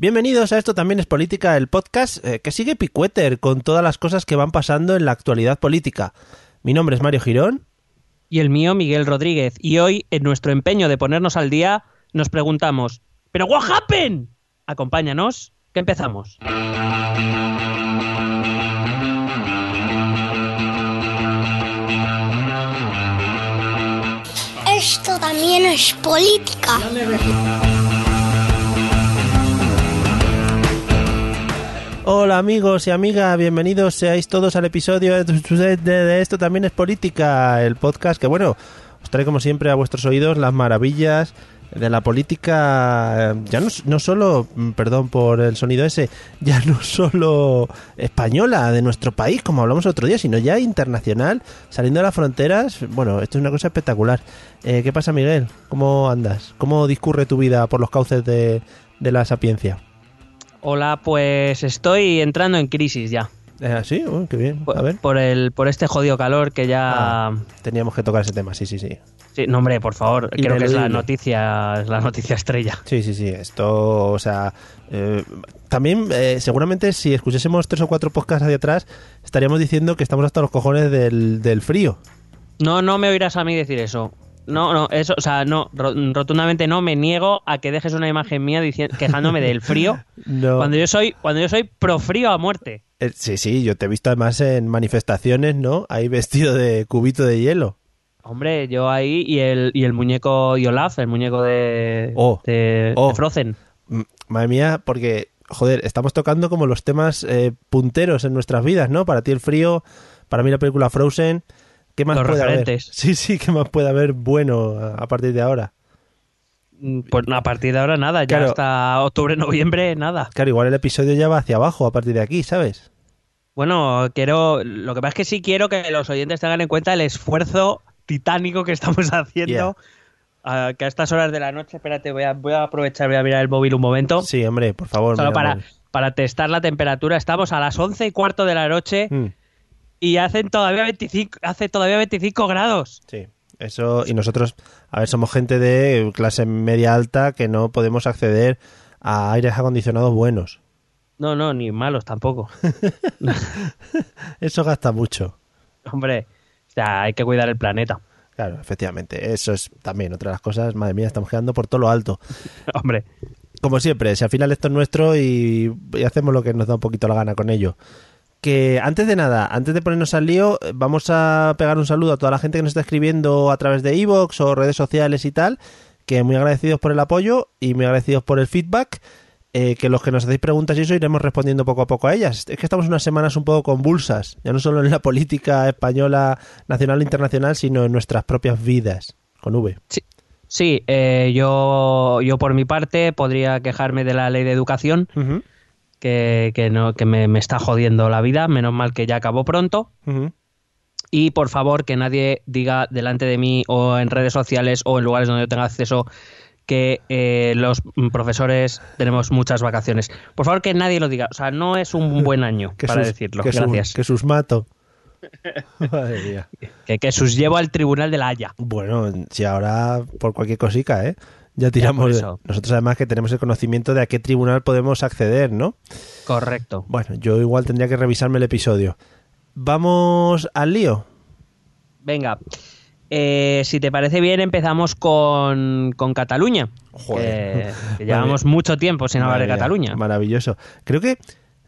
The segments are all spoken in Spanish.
Bienvenidos a Esto también es política, el podcast eh, que sigue Picueter con todas las cosas que van pasando en la actualidad política. Mi nombre es Mario Girón. Y el mío, Miguel Rodríguez. Y hoy, en nuestro empeño de ponernos al día, nos preguntamos, ¿pero what happened? Acompáñanos, que empezamos. Esto también es política. Hola amigos y amigas, bienvenidos seáis todos al episodio de, Esto también es política, el podcast que bueno, os trae como siempre a vuestros oídos las maravillas de la política, eh, ya no, solo, mm, perdón por el sonido ese, ya no solo española de nuestro país, como hablamos otro día, sino ya internacional, saliendo de las fronteras. Bueno, esto es una cosa espectacular. Eh, ¿Qué pasa, Miguel? ¿Cómo andas? ¿Cómo discurre tu vida por los cauces de la sapiencia? Hola, pues estoy entrando en crisis ya. Eh, ¿Sí? Oh, qué bien. Por, A ver. por el, por este jodido calor que ya... Ah, teníamos que tocar ese tema, sí, sí, sí. Sí, no, hombre, por favor, creo que es la noticia, es la noticia estrella. Sí, sí, sí. Esto, o sea, eh, también eh, seguramente si escuchásemos tres o cuatro podcasts hacia atrás, estaríamos diciendo que estamos hasta los cojones del, del frío. No, no me oirás a mí decir eso. No, no, eso, o sea, no, ro- rotundamente no, me niego a que dejes una imagen mía diciendo, quejándome del frío, No. cuando yo soy, cuando yo soy pro frío a muerte. Eh, sí, sí, yo te he visto además en manifestaciones, ¿no? Ahí vestido de cubito de hielo. Hombre, yo ahí y el, y el muñeco y Olaf, el muñeco de, Oh, de, oh. de Frozen. Mm, Madre mía, porque, joder, estamos tocando como los temas eh, punteros en nuestras vidas, ¿no? Para ti el frío, para mí la película Frozen. ¿Qué más Los puede referentes. haber? Sí, sí, ¿qué más puede haber bueno a, a partir de ahora? Mm, Pues a partir de ahora nada, ya Claro. hasta octubre, noviembre, nada. Claro, igual el episodio ya va hacia abajo a partir de aquí, ¿sabes? Bueno, quiero, lo que pasa es que sí quiero que los oyentes tengan en cuenta el esfuerzo titánico que estamos haciendo. ah, que a estas horas de la noche, espérate, voy a, voy a aprovechar, voy a mirar el móvil un momento. Sí, hombre, por favor. Solo para, para testar la temperatura. Estamos a las once y cuarto de la noche Mm, y hacen todavía 25, hace todavía 25 grados. sí, eso. Y nosotros, a ver, somos gente de clase media alta que no podemos acceder a aires acondicionados buenos. No, no, ni malos tampoco. Eso gasta mucho. Hombre, o sea, hay que cuidar el planeta. Claro, efectivamente. Eso es también otra de las cosas. Madre mía, estamos quedando por todo lo alto. Hombre, Como siempre, si al final esto es nuestro y, y hacemos lo que nos da un poquito la gana con ello. Que antes de nada, antes de ponernos al lío, eh, vamos a pegar un saludo a toda la gente que nos está escribiendo a través de iVoox o redes sociales y tal, que muy agradecidos por el apoyo y muy agradecidos por el feedback. eh, que los que nos hacéis preguntas y eso iremos respondiendo poco a poco a ellas. Es que estamos unas semanas un poco convulsas, ya no solo en la política española, nacional e internacional, sino en nuestras propias vidas, con V. sí, sí eh, yo, yo por mi parte podría quejarme de la ley de educación. Que, que no, que me, me está jodiendo la vida. Menos mal que ya acabó pronto. Y por favor, que nadie diga delante de mí o en redes sociales o en lugares donde yo tenga acceso que eh, los profesores tenemos muchas vacaciones. Por favor, que nadie lo diga. O sea, no es un buen año Que para sus- decirlo. Que, sus- Gracias. que sus mato. Madre mía. Que, que sus llevo al tribunal de la Haya. Bueno, si ahora por cualquier cosica, ¿eh? Ya tiramos. Nosotros además que tenemos el conocimiento de a qué tribunal podemos acceder, ¿no? Correcto. Bueno, yo igual tendría que revisarme el episodio. Vamos al lío. Venga. Eh, si te parece bien, empezamos con, con Cataluña. Joder. Que, que llevamos mucho tiempo sin hablar de Cataluña. Maravilloso. Creo que.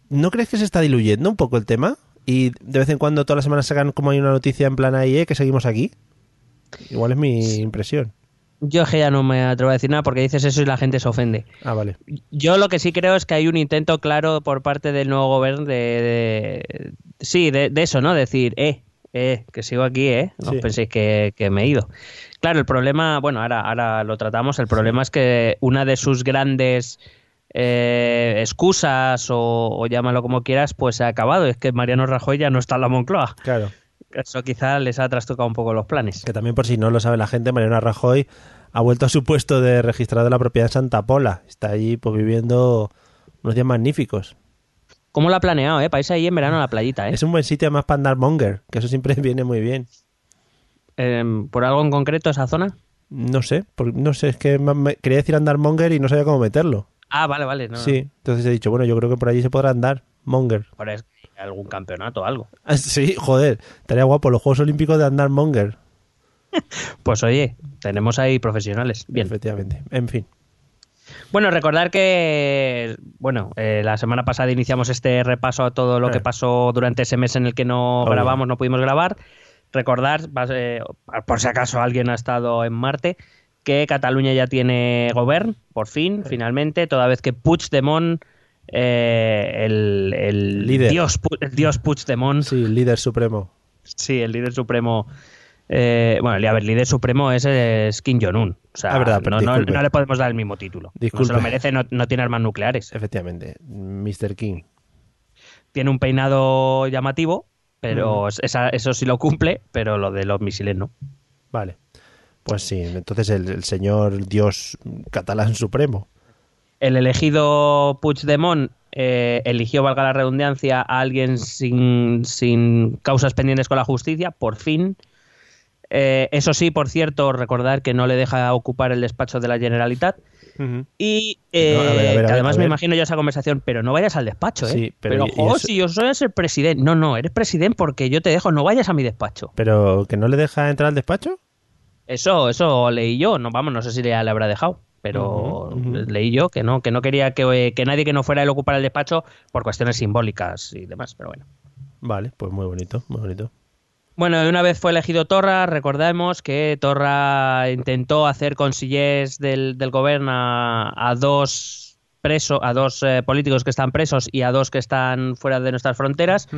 ¿No crees que se está diluyendo un poco el tema? Y de vez en cuando, todas las semanas sacan como hay una noticia en plan ahí, ¿eh? que seguimos aquí. Igual es mi impresión. Yo es que ya no me atrevo a decir nada porque dices eso y la gente se ofende. Ah, vale. Yo lo que sí creo es que hay un intento claro por parte del nuevo gobierno de, de- sí, de, de eso, ¿no? Decir, eh, eh, que sigo aquí, eh. No Sí. penséis que, que me he ido. Claro, el problema, bueno, ahora, ahora lo tratamos. El problema es que una de sus grandes eh, excusas o, o llámalo como quieras, pues se ha acabado. Es que Mariano Rajoy ya no está en la Moncloa. Claro. Eso quizá les ha trastocado un poco los planes. Que también, por si no lo sabe la gente, Mariano Rajoy ha vuelto a su puesto de registrado de la propiedad en Santa Pola. Está allí pues, viviendo unos días magníficos. ¿Cómo lo ha planeado, eh? Para irse ahí en verano a la playita, eh. Es un buen sitio además para andar monger, que eso siempre viene muy bien. Em, ¿Por algo en concreto esa zona? No sé, por- no sé, es que me- quería decir andar monger y no sabía cómo meterlo. Ah, vale, vale. No, Sí, entonces he dicho, bueno, yo creo que por allí se podrá andar monger. Por eso, algún campeonato o algo. Ah, sí, joder, estaría guapo los Juegos Olímpicos de andar monger. Pues oye, tenemos ahí profesionales. Bien. Efectivamente. En fin. Bueno, recordar que, bueno, eh, la semana pasada iniciamos este repaso a todo lo Eh. que pasó durante ese mes en el que no Obvio. grabamos, no pudimos grabar. Recordar, eh, por si acaso alguien ha estado en Marte, que Cataluña ya tiene gobierno, por fin, finalmente, toda vez que Puigdemont, eh, el, el Líder. dios, el dios Puigdemont, Sí, líder supremo. Sí, el líder supremo. eh, bueno, el, a ver, el líder supremo es, es Kim Jong-un. O sea, Ah, verdad, no, no- no le podemos dar el mismo título. No se Disculpe. lo merece, no, no tiene armas nucleares. Efectivamente. Mr. King. Tiene un peinado llamativo, pero esa- eso sí lo cumple, pero lo de los misiles no. Vale. Pues sí, entonces el, el señor dios catalán supremo. El elegido Puigdemont eh, eligió, valga la redundancia, a alguien sin, sin causas pendientes con la justicia, por fin. Eh, eso sí, por cierto, recordar que no le deja ocupar el despacho de la Generalitat. Y eh, No, a ver, a ver, a que ver, además a me imagino yo esa conversación, pero no vayas al despacho, ¿eh? Sí, pero pero, y- y jo, eso- si yo soy el presidente. No, no, eres presidente porque yo te dejo, no vayas a mi despacho. Pero que no le deja entrar al despacho. Eso, eso leí yo, no vamos, no sé si ya le habrá dejado, pero leí yo que no, que no quería que, que nadie que no fuera él ocupara el despacho por cuestiones simbólicas y demás, pero bueno. Vale, pues muy bonito, muy bonito. Bueno, una vez fue elegido Torra, recordemos que Torra intentó hacer consillers del, del gobierno a, a dos presos, a dos eh, políticos que están presos y a dos que están fuera de nuestras fronteras,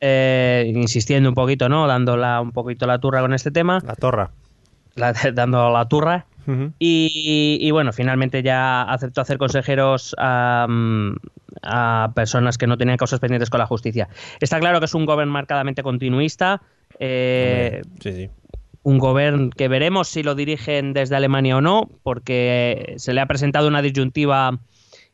eh, insistiendo un poquito, ¿no? Dándola un poquito la turra con este tema, La torra. la- dando la turra. Y, y bueno, finalmente ya aceptó hacer consejeros a, mm, a personas que no tenían causas pendientes con la justicia. Está claro que es un gobierno marcadamente continuista. eh, Sí, sí. un gobierno que veremos si lo dirigen desde Alemania o no, porque se le ha presentado una disyuntiva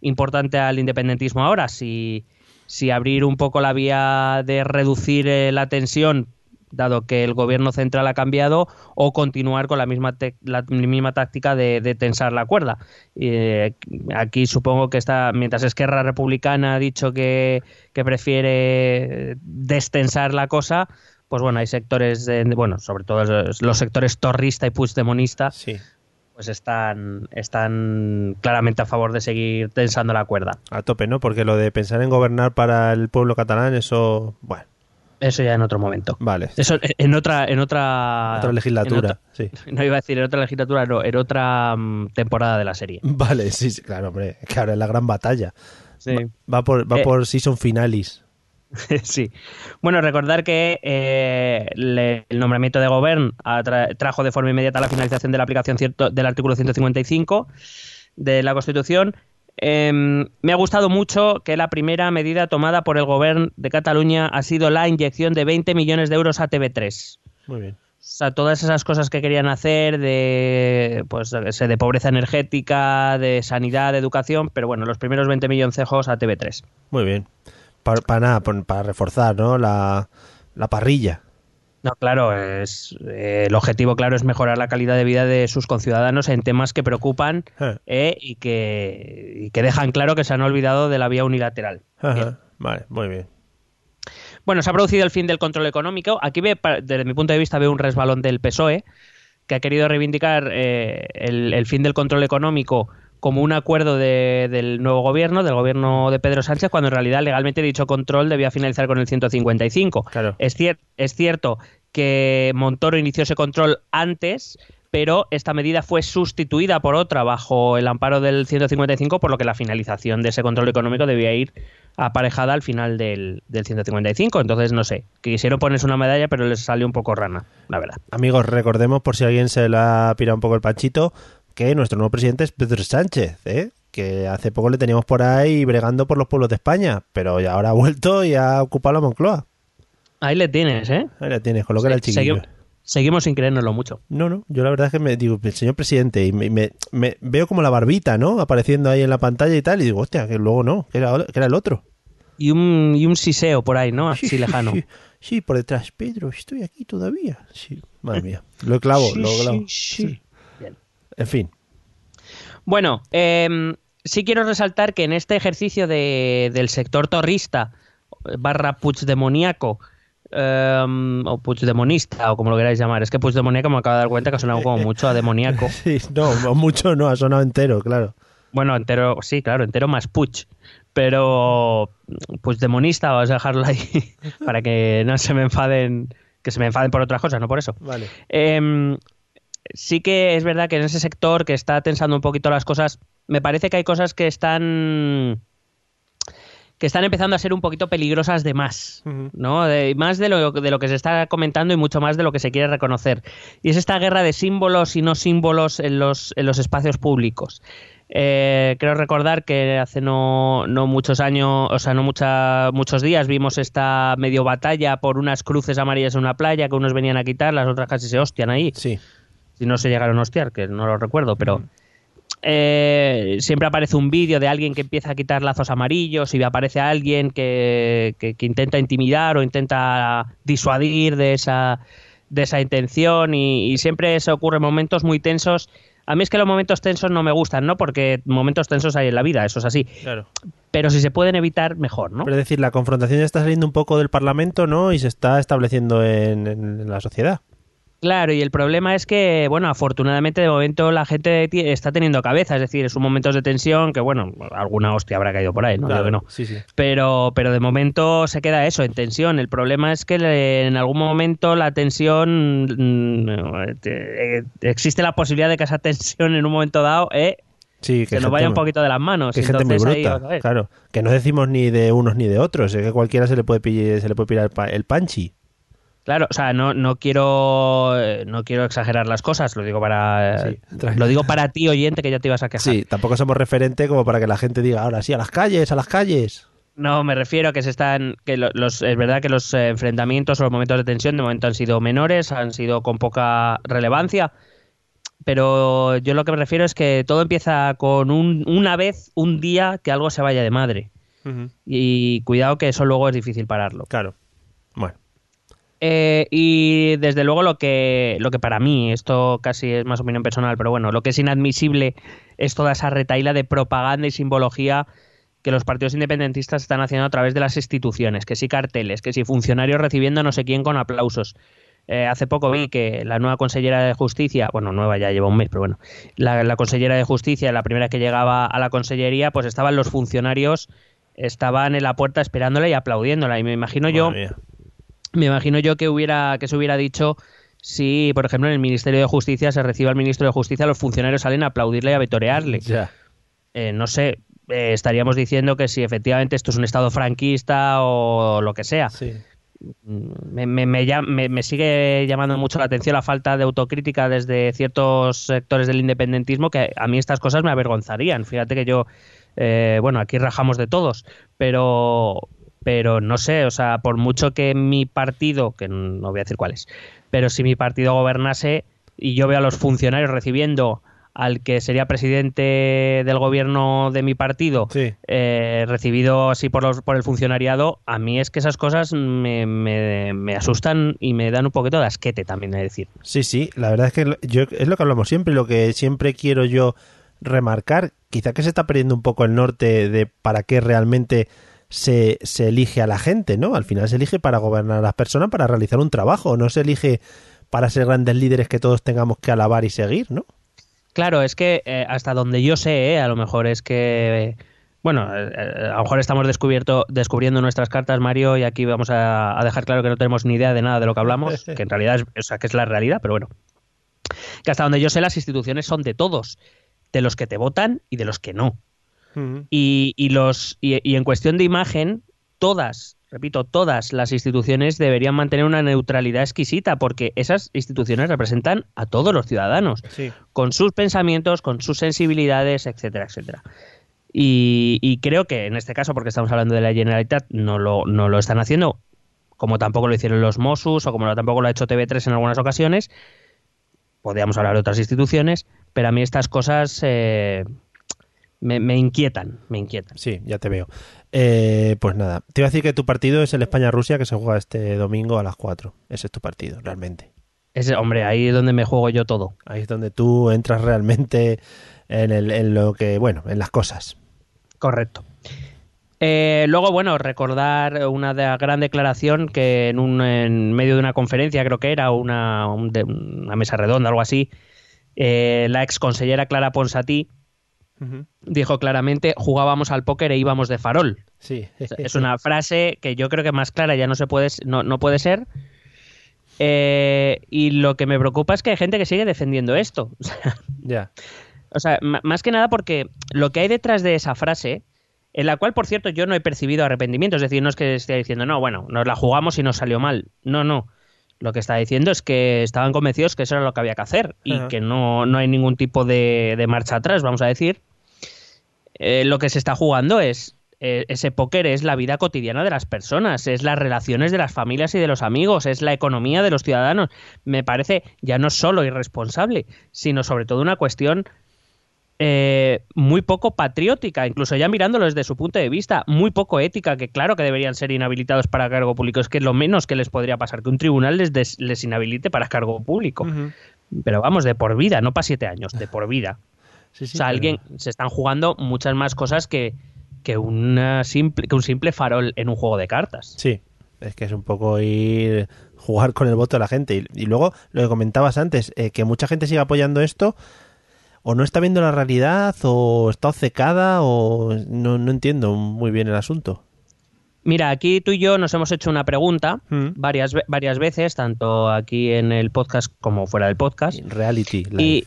importante al independentismo ahora. Si, si abrir un poco la vía de reducir eh, la tensión, dado que el gobierno central ha cambiado, o continuar con la misma, la misma táctica de, de tensar la cuerda. Eh, aquí supongo que está, mientras Esquerra Republicana ha dicho que, que prefiere destensar la cosa, pues bueno, hay sectores, de- bueno, sobre todo los- los sectores torrista y puigdemonista, Sí, pues están, están claramente a favor de seguir tensando la cuerda. a tope, ¿no? Porque lo de pensar en gobernar para el pueblo catalán, eso, bueno, Eso ya en otro momento. vale. Eso en otra, en otra, Otra legislatura, en otra- sí. no iba a decir en otra legislatura, no, en otra mm, temporada de la serie. Vale, sí, sí, claro, hombre, que ahora es la gran batalla. Sí. Va por, va Eh, por season finalis. sí. Bueno, recordar que eh, le- el nombramiento de Govern atra- trajo de forma inmediata la finalización de la aplicación cierto, del artículo 155 de la Constitución. Em, me ha gustado mucho que la primera medida tomada por el gobierno de Cataluña ha sido la inyección de 20 millones de euros a TV3. Muy bien. O sea, todas esas cosas que querían hacer de, pues, de pobreza energética, de sanidad, de educación, pero bueno, los primeros 20 milloncejos a TV3. Muy bien. Para, para nada, para reforzar, ¿no? La, la parrilla. No, claro, es, eh, el objetivo, claro, es mejorar la calidad de vida de sus conciudadanos en temas que preocupan Eh. eh, y, que, y que dejan claro que se han olvidado de la vía unilateral. Ajá. Vale, muy bien. Bueno, se ha producido el fin del control económico. Aquí, ve, desde mi punto de vista, veo un resbalón del PSOE, que ha querido reivindicar el, el fin del control económico como un acuerdo de- del nuevo gobierno, del gobierno de Pedro Sánchez, cuando en realidad legalmente dicho control debía finalizar con el 155. Claro. Es, cier- es cierto que Montoro inició ese control antes, pero esta medida fue sustituida por otra bajo el amparo del 155, por lo que la finalización de ese control económico debía ir aparejada al final del, del 155. Entonces, no sé, quisieron ponerse una medalla, pero les salió un poco rana, la verdad. Amigos, recordemos, por si alguien se le ha pirado un poco el panchito, que nuestro nuevo presidente es Pedro Sánchez, ¿eh? que hace poco le teníamos por ahí bregando por los pueblos de España, pero ya ahora ha vuelto y ha ocupado la Moncloa. Ahí le tienes, ¿eh? Ahí la tienes, con lo que era el chiquillo. Segui- seguimos sin creérnoslo mucho. No, no, yo la verdad es que me digo, el señor presidente, y me, me- me- veo como la barbita, ¿no? Apareciendo ahí en la pantalla y tal, y digo, hostia, que luego no, que era, que era el otro. Y un, y un siseo por ahí, ¿no? Así lejano. Sí, sí, por detrás, Pedro, estoy aquí todavía. Sí, madre mía, lo clavo, Sí, lo clavo. sí. En fin, Bueno, em, sí quiero resaltar que en este ejercicio de- del sector torrista barra puigdemoníaco em, o puigdemonista o como lo queráis llamar, es que puigdemoníaco me acabo de dar cuenta que ha sonado como mucho a demoníaco. sí, no, mucho no, ha sonado entero, claro. Bueno, entero, sí, claro, entero más puch. Pero puigdemonista, vamos a dejarlo ahí para que no se me enfaden, que se me enfaden por otras cosas, no por eso. Vale. Em, sí que es verdad que en ese sector que está tensando un poquito las cosas, me parece que hay cosas que están que están empezando a ser un poquito peligrosas de más. ¿no? De, más de lo, de lo que se está comentando y mucho más de lo que se quiere reconocer. Y es esta guerra de símbolos y no símbolos en los, en los espacios públicos. Eh, creo recordar que hace no, no muchos años, o sea, no mucha, muchos días vimos esta medio batalla por unas cruces amarillas en una playa que unos venían a quitar, las otras casi se hostian ahí Sí, si no se llegaron a hostiar, que no lo recuerdo, pero eh, siempre aparece un vídeo de alguien que empieza a quitar lazos amarillos y aparece alguien que, que- que intenta intimidar o intenta disuadir de esa, de esa intención y, y siempre se ocurren momentos muy tensos. A mí es que los momentos tensos no me gustan, ¿no? Porque momentos tensos hay en la vida, eso es así. claro. Pero si se pueden evitar, mejor, ¿no? Pero es decir, la confrontación ya está saliendo un poco del Parlamento, ¿no? Y se está estableciendo en, en la sociedad. Claro, y el problema es que, bueno, afortunadamente de momento la gente está teniendo cabeza, es decir, es un momentos de tensión que, bueno, alguna hostia habrá caído por ahí, no Claro, digo que no. Sí, sí. Pero, pero de momento se queda eso, en tensión. El problema es que le- en algún momento la tensión, mm, te- eh, existe la posibilidad de que esa tensión en un momento dado eh, Sí, que se nos vaya un poquito de las manos. Que gente muy ahí, bruta, claro. Que no decimos ni de unos ni de otros, es que cualquiera se le puede pillar, se le puede pillar el, pa- el panchi. Claro, o sea, no, no quiero eh, no quiero exagerar las cosas, lo digo para Sí, tranquilo. lo digo para ti oyente que ya te ibas a quejar. Sí, tampoco somos referente como para que la gente diga ahora sí, a las calles, a las calles. No, me refiero a que se están que lo- los es verdad que los eh, enfrentamientos o los momentos de tensión de momento han sido menores, han sido con poca relevancia, pero yo lo que me refiero es que todo empieza con un, una vez, un día que algo se vaya de madre. Y cuidado que eso luego es difícil pararlo. Claro. Eh, y desde luego lo que, lo que para mí, esto casi es más opinión personal, pero bueno, lo que es inadmisible es toda esa retaíla de propaganda y simbología que los partidos independentistas están haciendo a través de las instituciones, que si carteles, que si funcionarios recibiendo no sé quién con aplausos. Eh, hace poco vi que la nueva consellera de justicia, bueno, nueva ya lleva un mes, pero bueno, la, consellera de justicia, la primera que llegaba a la consellería, pues estaban los funcionarios, estaban en la puerta esperándola y aplaudiéndola. Y me imagino yo. Me imagino yo que hubiera que se hubiera dicho si, por ejemplo, en el Ministerio de Justicia se recibe al ministro de Justicia, los funcionarios salen a aplaudirle y a vitorearle. Eh, no sé, eh, estaríamos diciendo que si efectivamente esto es un estado franquista o lo que sea. Sí. Me, me- me- me sigue llamando mucho la atención la falta de autocrítica desde ciertos sectores del independentismo que a mí estas cosas me avergonzarían. Fíjate que yo Eh, bueno, aquí rajamos de todos, pero, pero no sé, o sea, por mucho que mi partido, que no voy a decir cuál es, pero si mi partido gobernase y yo veo a los funcionarios recibiendo al que sería presidente del gobierno de mi partido, Sí. eh, recibido así por, los, por el funcionariado, a mí es que esas cosas me, me- me asustan y me dan un poquito de asquete también, es decir. Sí, sí, la verdad es que yo, es lo que hablamos siempre, lo que siempre quiero yo remarcar, quizá que se está perdiendo un poco el norte de para qué realmente se, se elige a la gente, ¿no? Al final se elige para gobernar a las personas, para realizar un trabajo, no se elige para ser grandes líderes que todos tengamos que alabar y seguir, ¿no? Claro, es que eh, hasta donde yo sé, eh, a lo mejor es que... Bueno, eh, a lo mejor estamos descubierto, descubriendo nuestras cartas, Mario, y aquí vamos a, a dejar claro que no tenemos ni idea de nada de lo que hablamos, que en realidad es, o sea, que es la realidad, pero bueno. Que hasta donde yo sé, las instituciones son de todos, de los que te votan y de los que no. Y, y los, y, y en cuestión de imagen, todas, repito, todas las instituciones deberían mantener una neutralidad exquisita, porque esas instituciones representan a todos los ciudadanos Sí. con sus pensamientos, con sus sensibilidades, etcétera, etcétera. Y, y creo que en este caso, porque estamos hablando de la Generalitat, no lo, no lo están haciendo, como tampoco lo hicieron los Mossos o como tampoco lo ha hecho TV3 en algunas ocasiones. Podríamos hablar de otras instituciones, pero a mí estas cosas eh, me, me inquietan, me inquietan. Sí, ya te veo. Eh, pues nada, te iba a decir que tu partido es el España-Rusia que se juega este domingo a las 4. Ese es tu partido, realmente. Ese, hombre, ahí es donde me juego yo todo. Ahí es donde tú entras realmente en, el, en lo que, bueno, en las cosas. Correcto. Eh, luego, bueno, recordar una de- gran declaración que en, un, en medio de una conferencia, creo que era, una, un- de- una mesa redonda, algo así, eh, la ex consellera Clara Ponsatí dijo claramente, jugábamos al póker e íbamos de farol. Sí. Es una frase que yo creo que más clara ya no se puede, no, no puede ser. Eh, y lo que me preocupa es que hay gente que sigue defendiendo esto. Ya. o sea, más que nada porque lo que hay detrás de esa frase, en la cual, por cierto, yo no he percibido arrepentimiento, es decir, no es que esté diciendo, no, bueno, nos la jugamos y nos salió mal. No, no. Lo que está diciendo es que estaban convencidos que eso era lo que había que hacer y que no, no hay ningún tipo de, de marcha atrás, vamos a decir. Eh, lo que se está jugando es eh, ese póker es la vida cotidiana de las personas, es las relaciones de las familias y de los amigos, es la economía de los ciudadanos. Me parece ya no solo irresponsable, sino sobre todo una cuestión eh, muy poco patriótica, incluso ya mirándolo desde su punto de vista, muy poco ética, que claro que deberían ser inhabilitados para cargo público. Es que lo menos que les podría pasar, que un tribunal les, des- les inhabilite para cargo público. Pero vamos, de por vida, no para siete años, de por vida. Sí, sí, o sea, pero- alguien se están jugando muchas más cosas que, que, una simple, que un simple farol en un juego de cartas. Sí, es que es un poco ir jugar con el voto de la gente. Y, y luego lo que comentabas antes, eh, que mucha gente sigue apoyando esto, o no está viendo la realidad, o está obcecada, o no, no entiendo muy bien el asunto. Mira, aquí tú y yo nos hemos hecho una pregunta Mm. varias, varias veces, tanto aquí en el podcast como fuera del podcast. Reality. Y,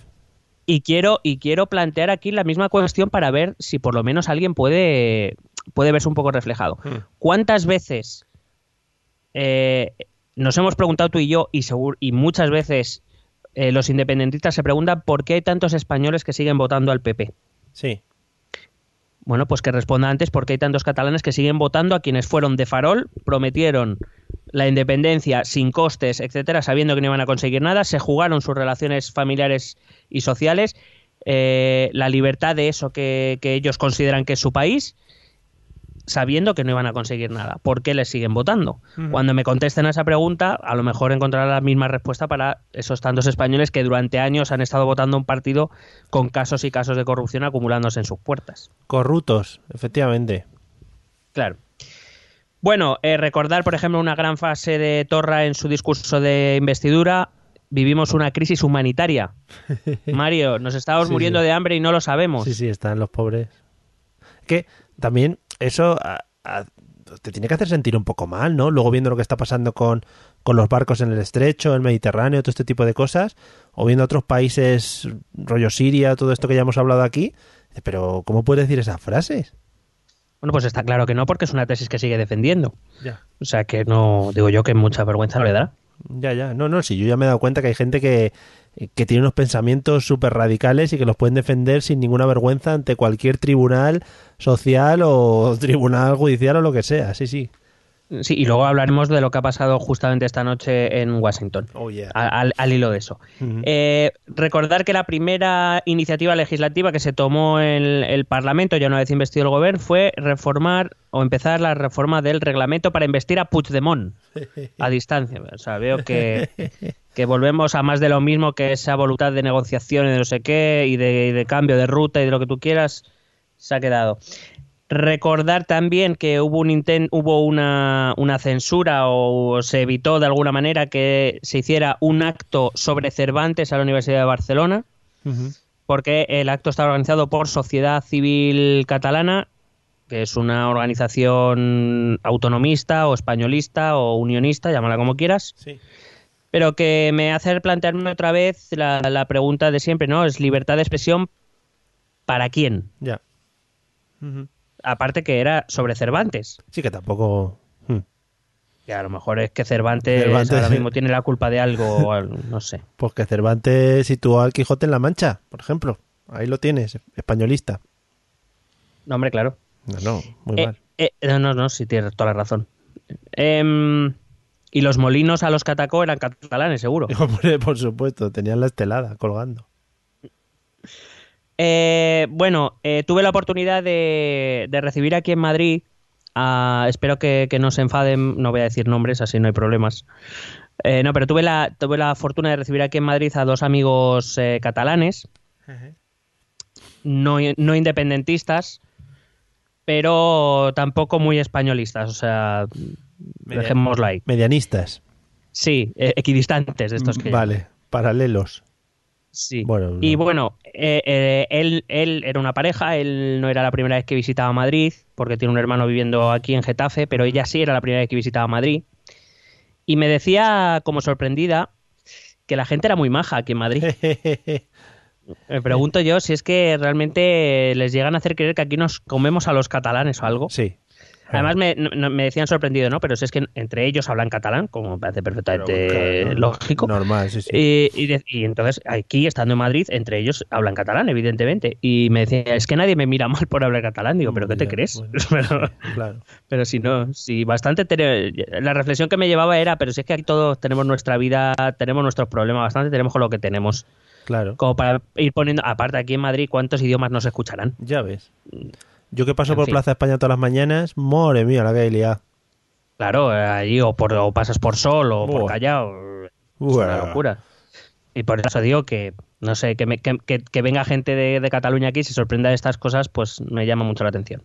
y quiero, y quiero plantear aquí la misma cuestión para ver si por lo menos alguien puede, puede verse un poco reflejado. Hmm. ¿Cuántas veces eh, nos hemos preguntado tú y yo, y, muchas veces eh, los independentistas se preguntan por qué hay tantos españoles que siguen votando al PP? Sí, Bueno, pues que responda antes por qué hay tantos catalanes que siguen votando a quienes fueron de farol, prometieron la independencia sin costes, etcétera, sabiendo que no iban a conseguir nada, se jugaron sus relaciones familiares y sociales, eh, la libertad de eso que, que ellos consideran que es su país, sabiendo que no iban a conseguir nada. ¿Por qué les siguen votando? Cuando me contesten a esa pregunta, a lo mejor encontrarán la misma respuesta para esos tantos españoles que durante años han estado votando un partido con casos y casos de corrupción acumulándose en sus puertas. corruptos, efectivamente. Claro. Bueno, eh, recordar, por ejemplo, una gran fase de Torra en su discurso de investidura. Vivimos una crisis humanitaria. Mario, nos estamos Sí, muriendo sí. de hambre y no lo sabemos. Sí, sí, están los pobres. Que también eso a- a- te tiene que hacer sentir un poco mal, ¿no? Luego viendo lo que está pasando con, con los barcos en el estrecho, el Mediterráneo, todo este tipo de cosas, o viendo otros países, rollo Siria, todo esto que ya hemos hablado aquí. Pero, ¿cómo puedes decir esas frases? Bueno, pues está claro que no, porque es una tesis que sigue defendiendo. Ya. O sea que no, digo yo que mucha vergüenza le dará. Ya, ya. No, no, sí, yo ya me he dado cuenta que hay gente que que tienen unos pensamientos súper radicales y que los pueden defender sin ninguna vergüenza ante cualquier tribunal social o tribunal judicial o lo que sea. Sí, sí. Sí, y luego hablaremos de lo que ha pasado justamente esta noche en Washington. Oh, yeah. al, al hilo de eso. Eh, recordar que la primera iniciativa legislativa que se tomó en el Parlamento, ya una vez investido el gobierno, fue reformar o empezar la reforma del reglamento para investir a Puigdemont a distancia. O sea, veo que, que volvemos a más de lo mismo que esa voluntad de negociación y de no sé qué y de, y de cambio de ruta y de lo que tú quieras se ha quedado. Recordar también que hubo un hubo una, una censura o se evitó de alguna manera que se hiciera un acto sobre Cervantes a la Universidad de Barcelona, porque el acto está organizado por Sociedad Civil Catalana, que es una organización autonomista o españolista o unionista, llámala como quieras, Sí. pero que me hace plantearme otra vez la, la pregunta de siempre, ¿no? Es libertad de expresión para quién? Ya. Aparte que era sobre Cervantes. Sí, que tampoco. hmm. Que a lo mejor es que Cervantes, Cervantes- ahora mismo tiene la culpa de algo, no sé. Pues que Cervantes situó al Quijote en la Mancha, por ejemplo. Ahí lo tienes, españolista. No, hombre, claro. No, no, muy Eh, mal. eh, no, no, sí, tienes toda la razón. Em, y los molinos a los que atacó eran catalanes, seguro. Hombre, por supuesto, tenían la estelada colgando. Eh, bueno, eh, tuve la oportunidad de, de recibir aquí en Madrid, a- espero que, que no se enfaden, no voy a decir nombres, así no hay problemas. Eh, no, pero tuve la, tuve la fortuna de recibir aquí en Madrid a dos amigos eh, catalanes, no, no independentistas, pero tampoco muy españolistas, o sea, dejémoslo ahí. Medianistas. Sí, eh, equidistantes de estos que... Vale, paralelos. Sí. Bueno, y no. bueno, eh, eh, él, él era una pareja, él no era la primera vez que visitaba Madrid, porque tiene un hermano viviendo aquí en Getafe, pero ella sí era la primera vez que visitaba Madrid. Y me decía, como sorprendida, que la gente era muy maja aquí en Madrid. Me pregunto yo si es que realmente les llegan a hacer creer que aquí nos comemos a los catalanes o algo. sí. Además me, no- me decían sorprendido, ¿no? Pero si es que entre ellos hablan catalán, como me parece perfectamente Claro, lógico. Normal, sí, sí. Y, y de- y entonces aquí, estando en Madrid, entre ellos hablan catalán, evidentemente. Y me decía, es que nadie me mira mal por hablar catalán. Digo, ¿pero qué te crees? bueno, pero, claro. pero si no, si bastante... tene- La reflexión que me llevaba era, pero si es que aquí todos tenemos nuestra vida, tenemos nuestros problemas, bastante tenemos con lo que tenemos. Claro. Como para ir poniendo, aparte aquí en Madrid, ¿cuántos idiomas nos escucharán? Ya ves. Yo que paso En por fin. Plaza España todas las mañanas, more mía, la que hay liado. Claro, eh, allí o, por, o pasas por Sol o por Buah. Callao. Es Buah. una locura. Y por eso digo que, no sé, que, me- que, que- que venga gente de, de Cataluña aquí y se sorprenda de estas cosas, pues me llama mucho la atención.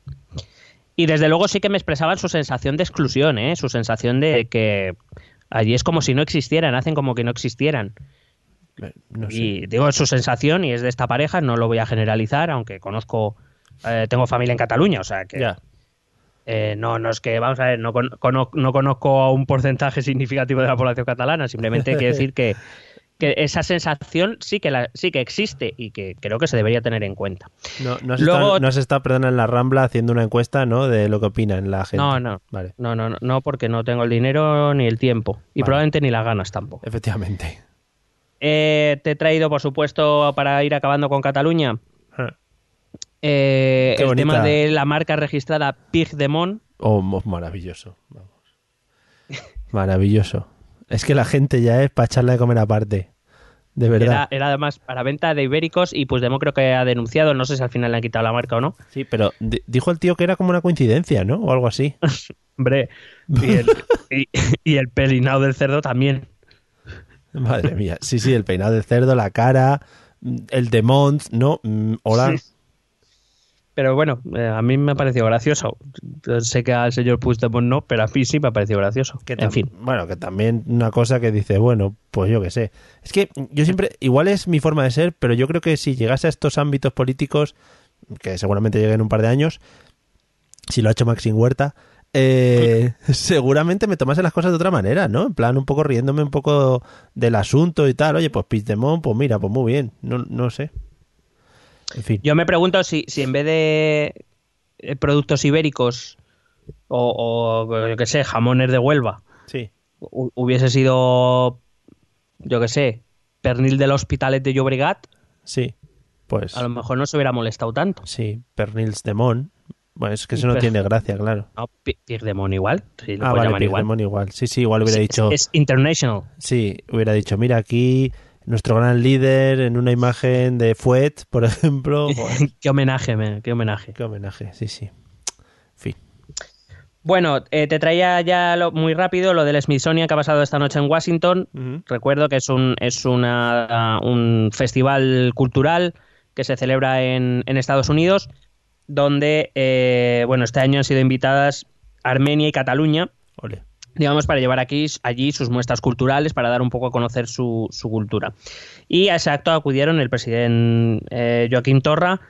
Y desde luego sí que me expresaban su sensación de exclusión, ¿eh? su sensación de que allí es como si no existieran, hacen como que no existieran. No sé. Y digo su sensación y es de esta pareja, no lo voy a generalizar, aunque conozco, eh, tengo familia en Cataluña, o sea que Ya. eh, no, no es que, vamos a ver, no, con- cono- no conozco a un porcentaje significativo de la población catalana, simplemente quiero decir que, que esa sensación sí que, la, sí que existe y que creo que se debería tener en cuenta. No, no, se Luego- está, no se está, perdona, en la Rambla haciendo una encuesta, ¿no? De lo que opinan la gente. No, no. Vale, No, no, no, no, porque no tengo el dinero ni el tiempo y Vale. probablemente ni las ganas tampoco. efectivamente. Eh, te he traído, por supuesto, para ir acabando con Cataluña, eh, el bonita. tema de la marca registrada Pig de Mon. Oh, maravilloso. Vamos. Maravilloso. Es que la gente ya es para echarla de comer aparte. De verdad. Era, era además para venta de ibéricos y pues Demo creo que ha denunciado, no sé si al final le han quitado la marca o no. Sí, pero di- dijo el tío que era como una coincidencia, ¿no? O algo así. Hombre, y el, y, y el pelinado del cerdo también. Madre mía. Sí, sí, el peinado del cerdo, la cara, el de Mont, ¿no? Mm, Hola. Sí. Pero bueno, eh, a mí me ha parecido gracioso. Sé que al señor Puigdemont no, pero a mí sí me ha parecido gracioso. Que en fin. Bueno, que también una cosa que dice, bueno, pues yo qué sé. Es que yo siempre, igual es mi forma de ser, pero yo creo que si llegase a estos ámbitos políticos, que seguramente llegue en un par de años, si lo ha hecho Maxim Huerta, eh, seguramente me tomase las cosas de otra manera, ¿no? En plan, un poco riéndome un poco del asunto y tal. Oye, pues Puigdemont, pues mira, pues muy bien. No, no sé. En fin. Yo me pregunto si, si en vez de eh, productos ibéricos o, o, yo qué sé, jamones de Huelva, Sí. hu- hubiese sido, yo qué sé, pernil del Hospitalet de Llobregat, Sí, pues a lo mejor no se hubiera molestado tanto. sí, pernils de Mon. Bueno, es que eso no Per- tiene gracia, claro. No, Pi- Pierdemont igual. Sí, lo Ah, vale, igual. Igual. Sí, sí, igual hubiera Sí, dicho... Es, es international. Sí, hubiera dicho, mira aquí nuestro gran líder en una imagen de Fuet, por ejemplo. Qué homenaje, me- qué homenaje. qué homenaje, sí, sí. Fin. Bueno, eh, te traía ya lo- muy rápido lo del Smithsonian que ha pasado esta noche en Washington. Recuerdo que es un es una, un festival cultural que se celebra en, en Estados Unidos, donde eh, bueno este año han sido invitadas Armenia y Cataluña, Ole. Digamos, para llevar aquí allí sus muestras culturales, para dar un poco a conocer su, su cultura. Y a ese acto acudieron el presidente eh, Joaquín Torra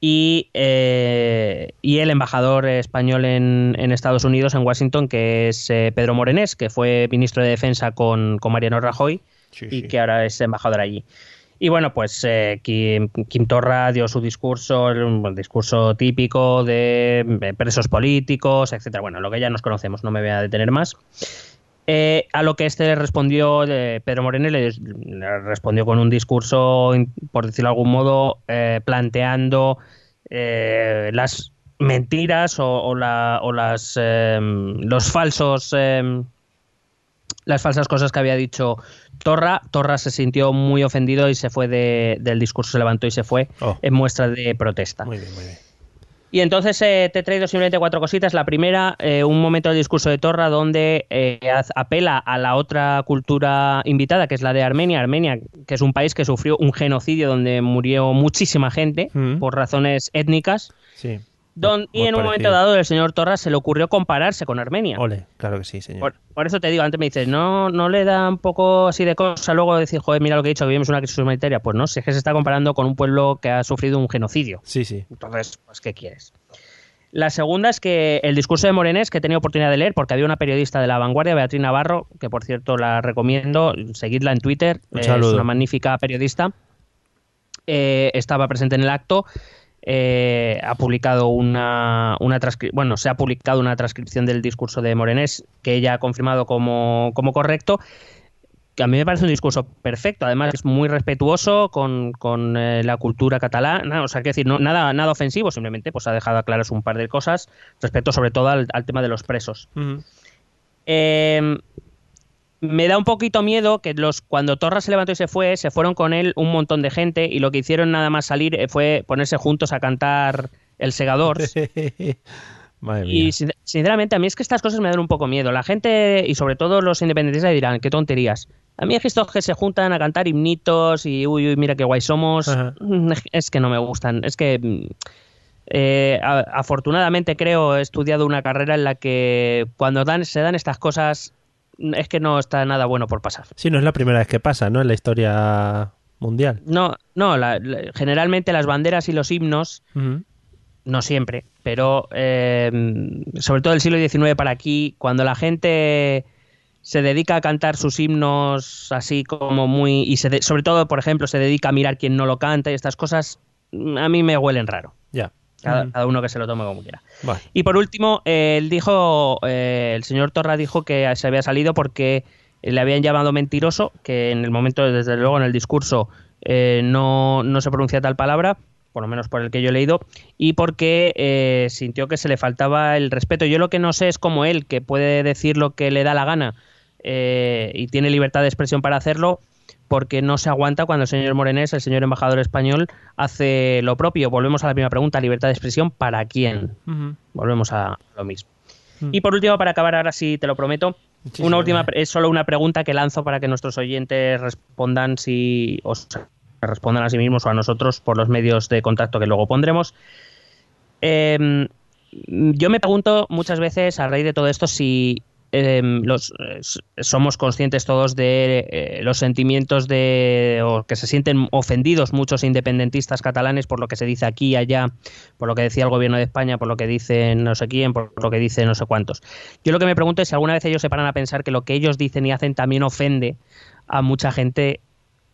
y, eh, y el embajador español en, en Estados Unidos, en Washington, que es eh, Pedro Morenés, que fue ministro de Defensa con, con Mariano Rajoy Sí, y sí. que ahora es embajador allí. Y bueno, pues eh, Kim, dio su discurso, un discurso típico de eh, presos políticos, etcétera. Bueno, lo que ya nos conocemos, no me voy a detener más. Eh, a lo que este respondió, eh, Pedro Moreno le, respondió con un discurso, por decirlo de algún modo, eh, planteando eh, las mentiras o, o la- o las, los falsos las falsas cosas que había dicho Torra. Torra se sintió muy ofendido y se fue de- del discurso, se levantó y se fue Oh. en muestra de protesta. Muy bien, muy bien. Y entonces eh, te he traído simplemente cuatro cositas. La primera, eh, un momento del discurso de Torra donde eh, apela a la otra cultura invitada, que es la de Armenia. Armenia, que es un país que sufrió un genocidio donde murió muchísima gente Mm. por razones étnicas. Sí. Don- y en un parecido. momento dado el señor Torra se le ocurrió compararse con Armenia. Ole, claro que sí, señor. Por, por eso te digo, antes me dices, ¿no, ¿no le da un poco así de cosa luego decir, joder, mira lo que he dicho, vivimos una crisis humanitaria? Pues no, si es que se está comparando con un pueblo que ha sufrido un genocidio. Sí, sí. Entonces, pues, ¿qué quieres? La segunda es que el discurso de Morenés, que he tenido oportunidad de leer, porque había una periodista de La Vanguardia, Beatriz Navarro, que por cierto la recomiendo, seguidla en Twitter, Un es una magnífica periodista, eh, estaba presente en el acto, eh, ha publicado una, una bueno, se ha publicado una transcripción del discurso de Morenés que ella ha confirmado como, como correcto que a mí me parece un discurso perfecto, además es muy respetuoso con, con, eh, la cultura catalana, o sea, quiero decir, no, nada, nada ofensivo, simplemente pues ha dejado claras un par de cosas respecto sobre todo al, al tema de los presos. Eh, me da un poquito miedo que los cuando Torra se levantó y se fue, se fueron con él un montón de gente y lo que hicieron nada más salir eh, fue ponerse juntos a cantar El Segador. Madre mía. Y sin- sinceramente, a mí es que estas cosas me dan un poco miedo. La gente, y sobre todo los independentistas, dirán, qué tonterías. A mí es que estos que se juntan a cantar himnitos y uy, uy, mira qué guay somos, Ajá. mm, es que no me gustan. Es que, mm, eh, a- afortunadamente creo, he estudiado una carrera en la que cuando dan, se dan estas cosas, es que no está nada bueno por pasar. Sí, no es la primera vez que pasa, ¿no? En la historia mundial. No, no, la- la- generalmente las banderas y los himnos no siempre, pero eh, sobre todo el siglo XIX para aquí, cuando la gente se dedica a cantar sus himnos así como muy y se de- sobre todo, por ejemplo, se dedica a mirar quién no lo canta y estas cosas mm, a mí me huelen raro. Ya. Cada, uno que se lo tome como quiera. Vale. Y por último, él dijo, eh, el señor Torra dijo que se había salido porque le habían llamado mentiroso, que en el momento, desde luego, en el discurso eh, no, no se pronuncia tal palabra, por lo menos por el que yo he leído, y porque eh, sintió que se le faltaba el respeto. Yo lo que no sé es como él, que puede decir lo que le da la gana eh, y tiene libertad de expresión para hacerlo, porque no se aguanta cuando el señor Morenés, el señor embajador español, hace lo propio. Volvemos a la primera pregunta, libertad de expresión, ¿para quién? Volvemos a lo mismo. Y por último, para acabar, ahora sí te lo prometo, una última, es solo una pregunta que lanzo para que nuestros oyentes respondan si os respondan a sí mismos o a nosotros por los medios de contacto que luego pondremos. Eh, yo me pregunto muchas veces a raíz de todo esto si los, eh, somos conscientes todos de eh, los sentimientos de o que se sienten ofendidos muchos independentistas catalanes por lo que se dice aquí y allá, por lo que decía el gobierno de España, por lo que dicen no sé quién, por lo que dicen no sé cuántos. Yo lo que me pregunto es si alguna vez ellos se paran a pensar que lo que ellos dicen y hacen también ofende a mucha gente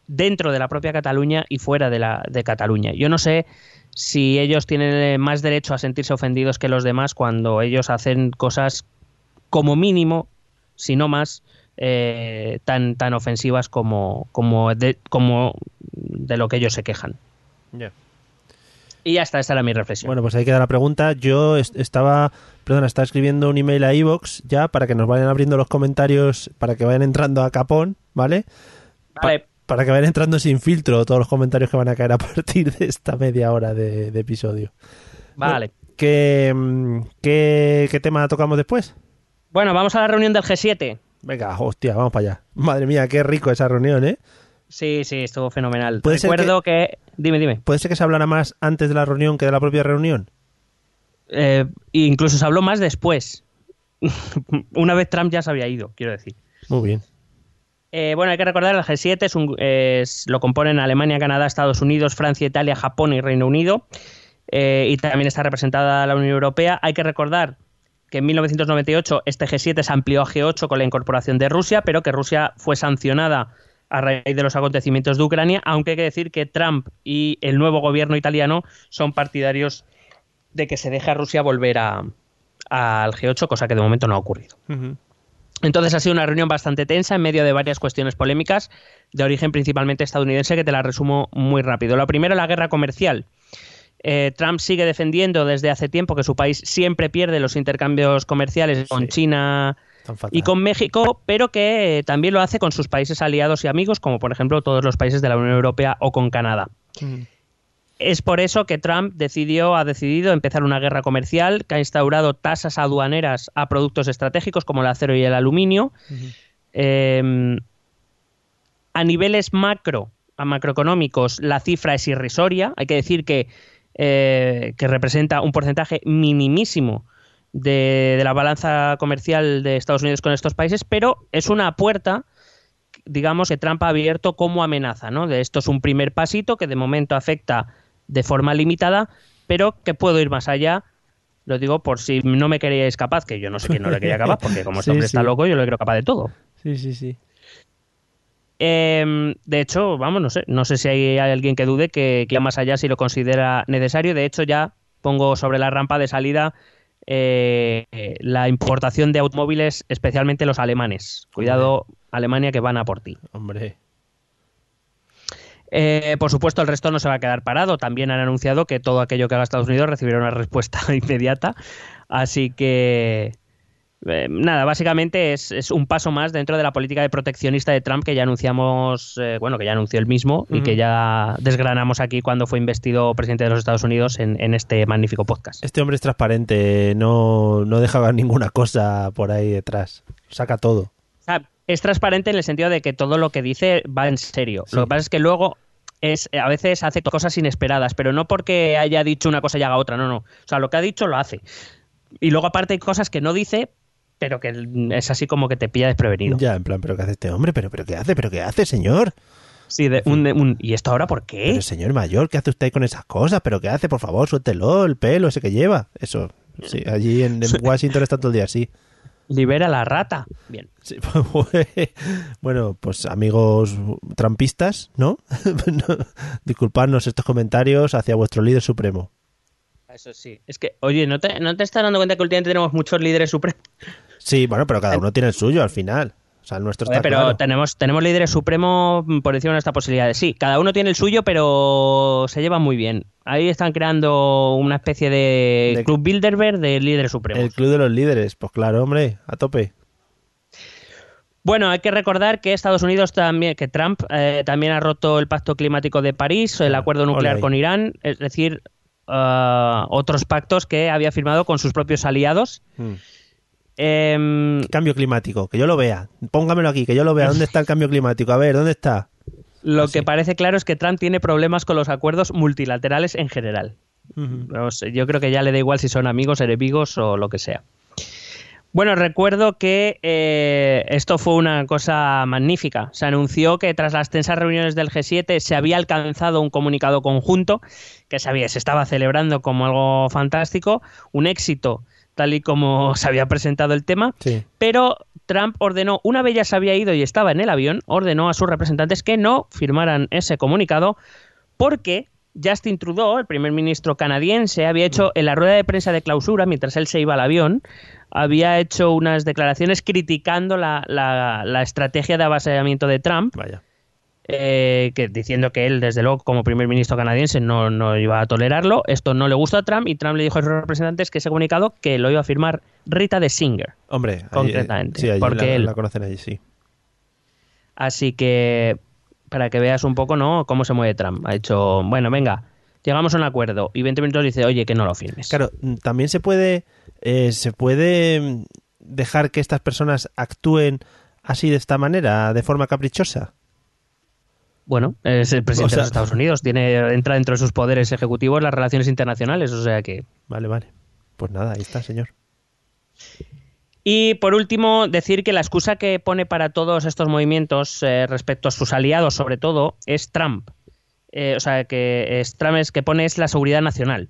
dentro de la propia Cataluña y fuera de, la, de Cataluña. Yo no sé si ellos tienen más derecho a sentirse ofendidos que los demás cuando ellos hacen cosas como mínimo, si no más, eh, tan, tan ofensivas como, como, de, como de lo que ellos se quejan. Ya. Y ya está, esta era mi reflexión. Bueno, pues ahí queda la pregunta. Yo est- estaba, perdona, estaba escribiendo un email a Evox ya para que nos vayan abriendo los comentarios, para que vayan entrando a capón, ¿vale? Pa- Vale. para que vayan entrando sin filtro todos los comentarios que van a caer a partir de esta media hora de, de episodio. Vale. ¿Qué, qué, qué tema tocamos después? Bueno, vamos a la reunión del G7. Venga, hostia, vamos para allá. Madre mía, qué rico esa reunión, ¿eh? Sí, sí, estuvo fenomenal. Puede Recuerdo que... Dime, dime. ¿Puede ser que se hablara más antes de la reunión que de la propia reunión? Eh, incluso se habló más después. Una vez Trump ya se había ido, quiero decir. Muy bien. Eh, bueno, hay que recordar, el G7 es un- es- lo componen Alemania, Canadá, Estados Unidos, Francia, Italia, Japón y Reino Unido. Eh, y también está representada la Unión Europea. Hay que recordar que en 1998 este G7 se amplió a G8 con la incorporación de Rusia, pero que Rusia fue sancionada a raíz de los acontecimientos de Ucrania, aunque hay que decir que Trump y el nuevo gobierno italiano son partidarios de que se deje a Rusia volver a- al G8, cosa que de momento no ha ocurrido. Entonces ha sido una reunión bastante tensa en medio de varias cuestiones polémicas de origen principalmente estadounidense que te la resumo muy rápido. Lo primero, la guerra comercial. Eh, Trump sigue defendiendo desde hace tiempo que su país siempre pierde los intercambios comerciales con China y con México, pero que eh, también lo hace con sus países aliados y amigos, como por ejemplo todos los países de la Unión Europea o con Canadá. Es por eso que Trump decidió, ha decidido empezar una guerra comercial que ha instaurado tasas aduaneras a productos estratégicos como el acero y el aluminio. Eh, a niveles macro, a macroeconómicos, la cifra es irrisoria. Hay que decir que, eh, que representa un porcentaje minimísimo de, de la balanza comercial de Estados Unidos con estos países, pero es una puerta digamos, que Trump ha abierto como amenaza, ¿no? De esto es un primer pasito que de momento afecta de forma limitada, pero que puedo ir más allá. Lo digo por si no me queríais capaz, que yo no sé quién no le quería capaz, porque como este Sí, hombre sí. está loco, yo le creo capaz de todo. Sí, sí, sí. Eh, de hecho, vamos, no sé, no sé si hay alguien que dude que, que más allá si lo considera necesario. De hecho, ya pongo sobre la rampa de salida eh, la importación de automóviles, especialmente los alemanes. Cuidado, Alemania, que van a por ti. Hombre. Eh, por supuesto, el resto no se va a quedar parado. También han anunciado que todo aquello que haga Estados Unidos recibirá una respuesta inmediata. Así que, eh, nada, básicamente es, es un paso más dentro de la política de proteccionista de Trump que ya anunciamos, eh, bueno, que ya anunció él mismo y que ya desgranamos aquí cuando fue investido presidente de los Estados Unidos en, en este magnífico podcast. Este hombre es transparente, no, no deja ninguna cosa por ahí detrás. Saca todo. Es transparente en el sentido de que todo lo que dice va en serio. Sí. Lo que pasa es que luego es a veces hace cosas inesperadas, pero no porque haya dicho una cosa y haga otra, no, no. O sea, lo que ha dicho lo hace. Y luego aparte hay cosas que no dice, pero que es así como que te pilla desprevenido. Ya, en plan, ¿pero qué hace este hombre? ¿Pero, pero qué hace? ¿Pero qué hace, señor? Sí, de un, de un- ¿y esto ahora por qué? Pero señor mayor, ¿qué hace usted con esas cosas? ¿Pero qué hace? Por favor, suéltelo, el pelo ese que lleva. Eso, sí, allí en, en Washington está todo el día así. Libera la rata. Bien. Sí, bueno, pues amigos trampistas, ¿no? No, Disculpadnos estos comentarios hacia vuestro líder supremo. Eso sí. Es que, oye, ¿no te, ¿no te estás dando cuenta que últimamente tenemos muchos líderes supremos? Sí, bueno, pero cada uno tiene el suyo al final. O sea, el nuestro está pero claro. tenemos, tenemos líderes supremos por encima de esta posibilidad. Sí, cada uno tiene el suyo, pero se llevan muy bien. Ahí están creando una especie de, De- club Bilderberg de líderes supremos. El club de los líderes, pues claro, hombre, a tope. Bueno, hay que recordar que Estados Unidos también, que Trump eh, también ha roto el pacto climático de París, el Ah, acuerdo nuclear con Irán, es decir, ah, otros pactos que había firmado con sus propios aliados. Mm. Em, Cambio climático, que yo lo vea. Póngamelo aquí, que yo lo vea. ¿Dónde está el cambio climático? A ver, ¿dónde está? lo que parece claro es que Trump tiene problemas con los acuerdos multilaterales en general. No sé, yo creo que ya le da igual si son amigos, enemigos o lo que sea. Bueno, recuerdo que eh, esto fue una cosa magnífica. Se anunció que tras las tensas reuniones del G7 se había alcanzado un comunicado conjunto que se, había- se estaba celebrando como algo fantástico, un éxito tal y como se había presentado el tema, Sí. pero Trump ordenó, una vez ya se había ido y estaba en el avión, ordenó a sus representantes que no firmaran ese comunicado porque Justin Trudeau, el primer ministro canadiense, había hecho en la rueda de prensa de clausura, mientras él se iba al avión, había hecho unas declaraciones criticando la, la- la estrategia de avasallamiento de Trump, Vaya. eh, que, diciendo que él, desde luego, como primer ministro canadiense, no, no iba a tolerarlo. Esto no le gustó a Trump y Trump le dijo a sus representantes que ese comunicado que lo iba a firmar Rita de Singer. Hombre, ahí, eh, Concretamente, sí, allí porque la, él- la conocen allí, sí. Así que, para que veas un poco, ¿no? Cómo se mueve Trump. Ha dicho, bueno, venga, llegamos a un acuerdo. Y 20 minutos dice, oye, que no lo firmes. Claro, mm, también se puede, eh, se puede mm, dejar que estas personas actúen así de esta manera, de forma caprichosa. Bueno, es el presidente O sea- de los Estados Unidos. Tiene, entra dentro de sus poderes ejecutivos las relaciones internacionales. O sea que. Vale, vale. Pues nada, ahí está, señor. Y por último, decir que la excusa que pone para todos estos movimientos eh, respecto a sus aliados, sobre todo, es Trump. Eh, o sea, que es Trump es que pone es la seguridad nacional.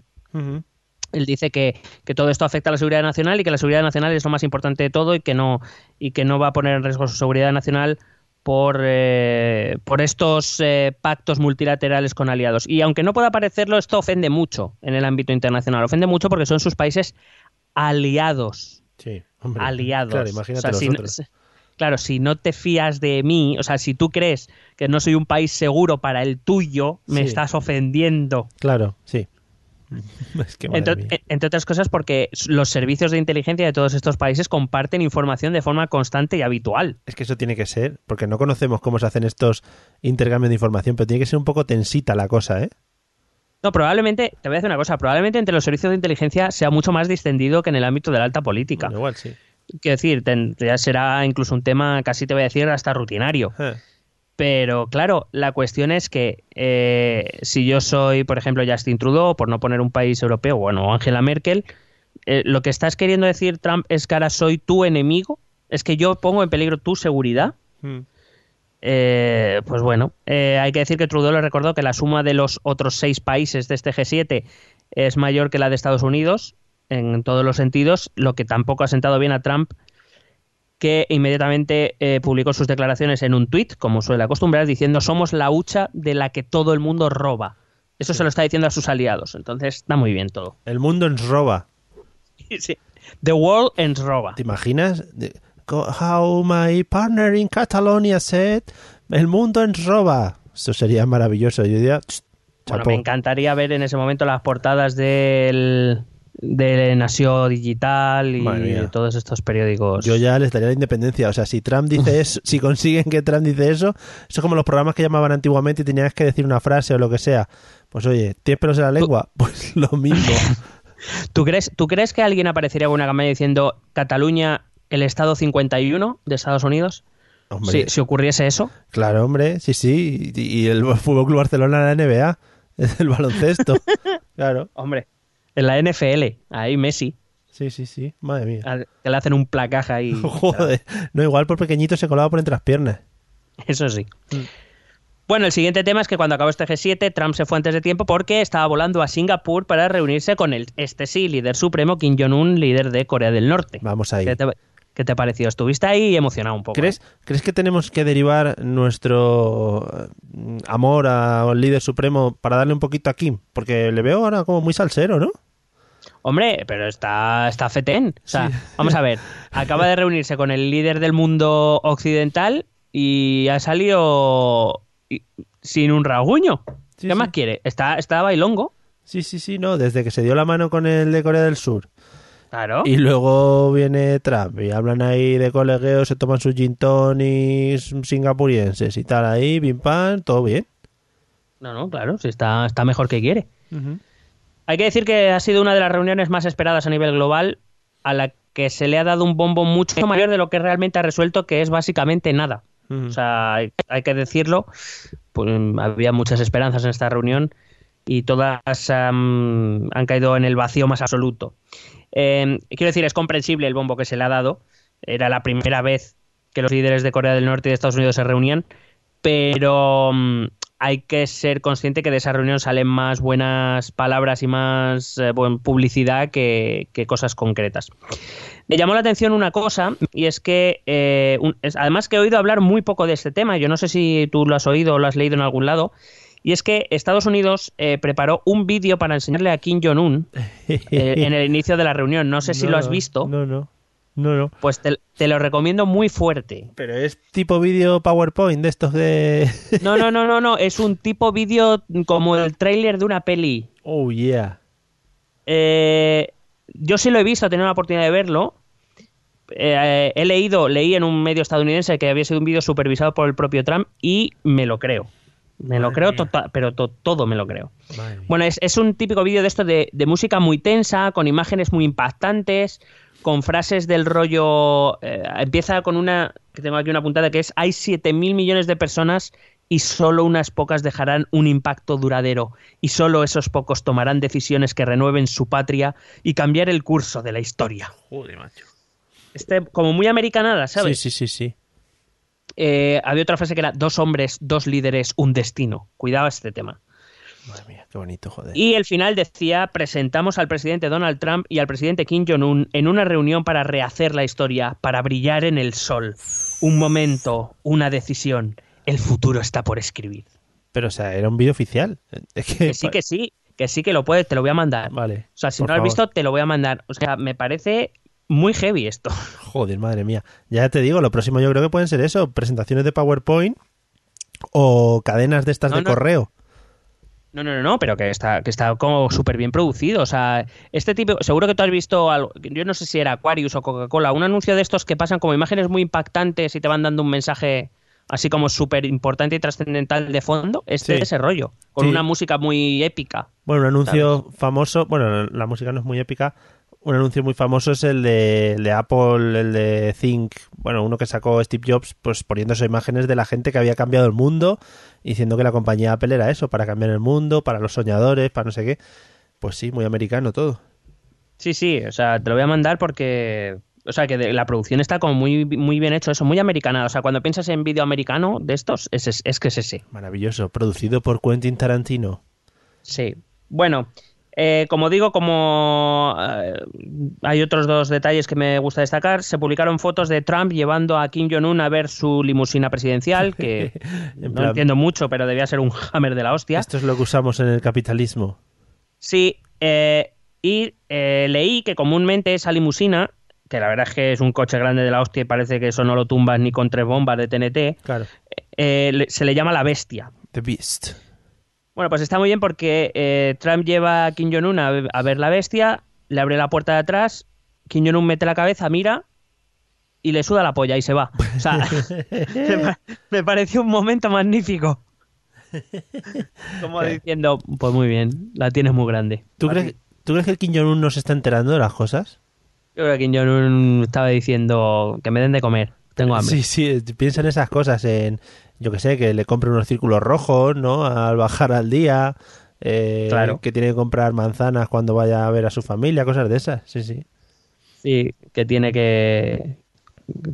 Él dice que, que todo esto afecta a la seguridad nacional y que la seguridad nacional es lo más importante de todo y que no, y que no va a poner en riesgo su seguridad nacional por, eh, por estos eh, pactos multilaterales con aliados. Y aunque no pueda parecerlo, esto ofende mucho en el ámbito internacional. Ofende mucho porque son sus países aliados. Sí, hombre. aliados. Claro, imagínate O sea, si no- nosotros. si- claro, si no te fías de mí, o sea, si tú crees que no soy un país seguro para el tuyo, me Sí. estás ofendiendo. Claro, sí. es que madre Entre, otras cosas porque los servicios de inteligencia de todos estos países comparten información de forma constante y habitual. Es que eso tiene que ser, porque no conocemos cómo se hacen estos intercambios de información, pero tiene que ser un poco tensita la cosa, ¿eh? No, probablemente, te voy a decir una cosa, probablemente entre los servicios de inteligencia sea mucho más distendido que en el ámbito de la alta política. Bueno, igual sí. Quiero decir, ten- ya será incluso un tema, casi te voy a decir, hasta rutinario. Eh, Pero claro, la cuestión es que eh, si yo soy, por ejemplo, Justin Trudeau, por no poner un país europeo, bueno, Angela Merkel, eh, lo que estás queriendo decir Trump es que ahora soy tu enemigo, es que yo pongo en peligro tu seguridad. mm. Eh, pues bueno, eh, hay que decir que Trudeau le recordó que la suma de los otros seis países de este G7 es mayor que la de Estados Unidos en todos los sentidos, lo que tampoco ha sentado bien a Trump, que inmediatamente eh, publicó sus declaraciones en un tuit, como suele acostumbrar, diciendo somos la hucha de la que todo el mundo roba. Eso se lo está diciendo a sus aliados, entonces está muy bien todo. El mundo nos roba. Sí. The world ends roba. ¿Te imaginas? How my partner in Catalonia said, el mundo roba. Eso sería maravilloso. Yo diría, "Ch, Bueno, chapó". me encantaría ver en ese momento las portadas del de Nación Digital y de todos estos periódicos. Yo ya les daría la independencia. O sea, si Trump dice eso, si consiguen que Trump dice eso, eso es como los programas que llamaban antiguamente y tenías que decir una frase o lo que sea. Pues oye, ¿tienes pelos en la lengua? Pues lo mismo. ¿Tú crees, ¿Tú crees que alguien aparecería con una campaña diciendo Cataluña, el estado 51 de Estados Unidos? Si, si ocurriese eso. claro, hombre, sí, sí. Y, y el Fútbol Club Barcelona, la NBA, es el baloncesto. Claro, Hombre, en la NFL, ahí Messi, sí, sí, sí. Madre mía. al- que le hacen un placaje ahí. Joder, no, igual por pequeñito se colaba por entre las piernas. Eso sí. Mm. Bueno, el siguiente tema es que cuando acabó este G7, Trump se fue antes de tiempo porque estaba volando a Singapur para reunirse con el, este sí, líder supremo, Kim Jong-un, líder de Corea del Norte. Vamos ahí. ¿Qué te, te pareció? Estuviste ahí emocionado un poco. ¿Crees, ¿eh? ¿Crees que tenemos que derivar nuestro eh, amor al líder supremo para darle un poquito a Kim? Porque le veo ahora como muy salsero, ¿no? Hombre, pero está, está fetén. O sea, vamos a ver. Acaba de reunirse con el líder del mundo occidental y ha salido sin un rasguño. Sí, ¿Qué sí. más quiere? Está, está bailongo. Sí, sí, sí, no. Desde que se dio la mano con el de Corea del Sur. Claro. Y luego viene Trump y hablan ahí de colegueos, se toman sus gin tonics singapurienses y tal ahí, pim pam, todo bien. No, no, claro, sí está, está mejor que quiere. Hay que decir que ha sido una de las reuniones más esperadas a nivel global, a la que se le ha dado un bombo mucho mayor de lo que realmente ha resuelto, que es básicamente nada. O sea, hay, hay que decirlo, pues, había muchas esperanzas en esta reunión y todas han caído en el vacío más absoluto. Eh, quiero decir, es comprensible el bombo que se le ha dado. Era la primera vez que los líderes de Corea del Norte y de Estados Unidos se reunían, pero hay que ser consciente que de esa reunión salen más buenas palabras y más eh, publicidad que, que cosas concretas. Me llamó la atención una cosa, y es que, eh, además que he oído hablar muy poco de este tema, yo no sé si tú lo has oído o lo has leído en algún lado, y es que Estados Unidos eh, preparó un vídeo para enseñarle a Kim Jong-un eh, en el inicio de la reunión. No sé si No, lo has visto. No, no. No, no. Pues te, te lo recomiendo muy fuerte. Pero es tipo vídeo PowerPoint de estos de... No, no, no, no, no. Es un tipo vídeo como el tráiler de una peli. oh, yeah. Eh, yo sí lo he visto, he tenido la oportunidad de verlo. Eh, he leído, leí en un medio estadounidense que había sido un vídeo supervisado por el propio Trump y me lo creo. Me lo creo, tota- pero to- todo me lo creo. Madre. Bueno, es, es un típico vídeo de esto de, de música muy tensa, con imágenes muy impactantes, con frases del rollo. eh, empieza con una. que tengo aquí una puntada que es: hay 7 mil millones de personas y solo unas pocas dejarán un impacto duradero, y solo esos pocos tomarán decisiones que renueven su patria y cambiar el curso de la historia. Joder, macho. Este, como muy americanada, ¿sabes? Sí, sí, sí, sí. Eh, había otra frase que era: dos hombres, dos líderes, un destino. Cuidado este tema. Madre mía, qué bonito, joder. Y el final decía, presentamos al presidente Donald Trump y al presidente Kim Jong-un en una reunión para rehacer la historia, para brillar en el sol. Un momento, una decisión. El futuro está por escribir. Pero, o sea, era un vídeo oficial. Es que... Que sí, que sí, que sí que lo puedes, te lo voy a mandar. Vale. O sea, si no lo has favor. visto, te lo voy a mandar. O sea, me parece muy heavy esto. Joder, madre mía. Ya te digo, lo próximo yo creo que pueden ser eso, presentaciones de PowerPoint o cadenas de estas No, de no. correo. No, no, no, no, pero que está, que está como súper bien producido. O sea, este tipo, seguro que tú has visto algo, yo no sé si era Aquarius o Coca-Cola, un anuncio de estos que pasan como imágenes muy impactantes y te van dando un mensaje así como súper importante y trascendental de fondo. Este Sí. es ese rollo, con Sí. una música muy épica. Bueno, un anuncio famoso, bueno, la música no es muy épica. Un anuncio muy famoso es el de, el de Apple, el de Think, bueno, uno que sacó Steve Jobs, pues poniéndose imágenes de la gente que había cambiado el mundo, diciendo que la compañía Apple era eso, para cambiar el mundo, para los soñadores, para no sé qué. Pues sí, muy americano todo. Sí, sí, o sea, te lo voy a mandar porque... O sea, que de- la producción está como muy, muy bien hecho, eso, muy americana. O sea, cuando piensas en vídeo americano de estos, es, es, es que es ese. Maravilloso, producido por Quentin Tarantino. Sí. Bueno, eh, como digo, como eh, hay otros dos detalles que me gusta destacar, se publicaron fotos de Trump llevando a Kim Jong-un a ver su limusina presidencial, que En no plan- entiendo mucho, pero debía ser un hammer de la hostia. Esto es lo que usamos en el capitalismo. Sí, eh, y eh, leí que comúnmente esa limusina, que la verdad es que es un coche grande de la hostia y parece que eso no lo tumbas ni con tres bombas de TNT, Claro. se le llama la bestia. The Beast. Bueno, pues está muy bien porque eh, Trump lleva a Kim Jong-un a, a ver la bestia, le abre la puerta de atrás, Kim Jong-un mete la cabeza, mira y le suda la polla y se va. O sea, me, pa- me pareció un momento magnífico. Como diciendo, pues muy bien, la tienes muy grande. ¿Tú crees, ¿Tú crees que el Kim Jong-un no se está enterando de las cosas? Yo creo que Kim Jong-un estaba diciendo que me den de comer, tengo hambre. Sí, sí, piensa en esas cosas, en, yo que sé, que le compre unos círculos rojos, ¿no? Al bajar al día, eh, Claro. que tiene que comprar manzanas cuando vaya a ver a su familia, cosas de esas, sí, sí. Sí, que tiene que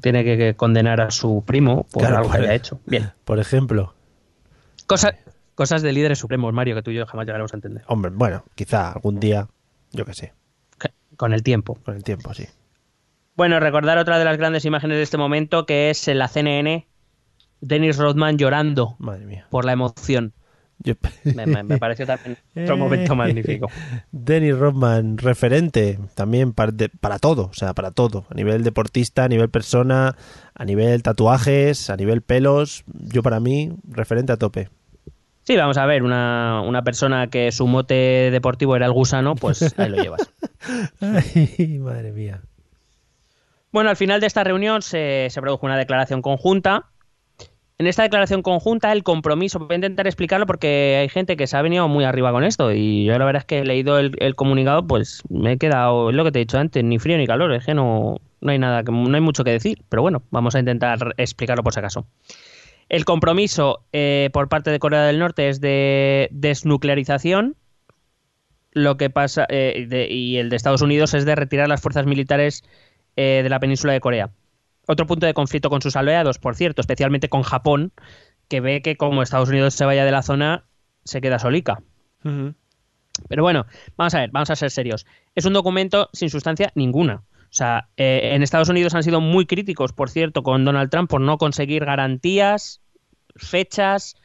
tiene que, condenar a su primo por Claro, algo que haya hecho. Bien. Por ejemplo, Cosas, cosas de líderes supremos, Mario, que tú y yo jamás llegaremos a entender. hombre, bueno, quizá algún día, yo que sé, Con el tiempo. con el tiempo, sí. Bueno, recordar otra de las grandes imágenes de este momento, que es la CNN, Dennis Rodman llorando Madre mía. por la emoción. Yo- Me, me- me pareció también otro momento magnífico. Dennis Rodman, referente también para, de- para todo, o sea, para todo, a nivel deportista, a nivel persona, a nivel tatuajes, a nivel pelos, yo para mí, referente a tope. Sí, vamos a ver, una, una persona que su mote deportivo era el gusano, pues ahí lo llevas. Ay, madre mía. Bueno, al final de esta reunión se, se produjo una declaración conjunta. En esta declaración conjunta, el compromiso, voy a intentar explicarlo porque hay gente que se ha venido muy arriba con esto y yo la verdad es que he leído el, comunicado, pues me he quedado, es lo que te he dicho antes, ni frío ni calor, es que no, no hay nada, no hay mucho que decir, pero bueno, vamos a intentar explicarlo por si acaso. El compromiso eh, por parte de Corea del Norte es de desnuclearización, lo que pasa eh, y el de Estados Unidos es de retirar las fuerzas militares eh, de la península de Corea. Otro punto de conflicto con sus aliados, por cierto, especialmente con Japón, que ve que como Estados Unidos se vaya de la zona, se queda solica. Pero bueno, vamos a ver, vamos a ser serios. Es un documento sin sustancia ninguna. O sea, eh, en Estados Unidos han sido muy críticos, por cierto, con Donald Trump por no conseguir garantías, fechas,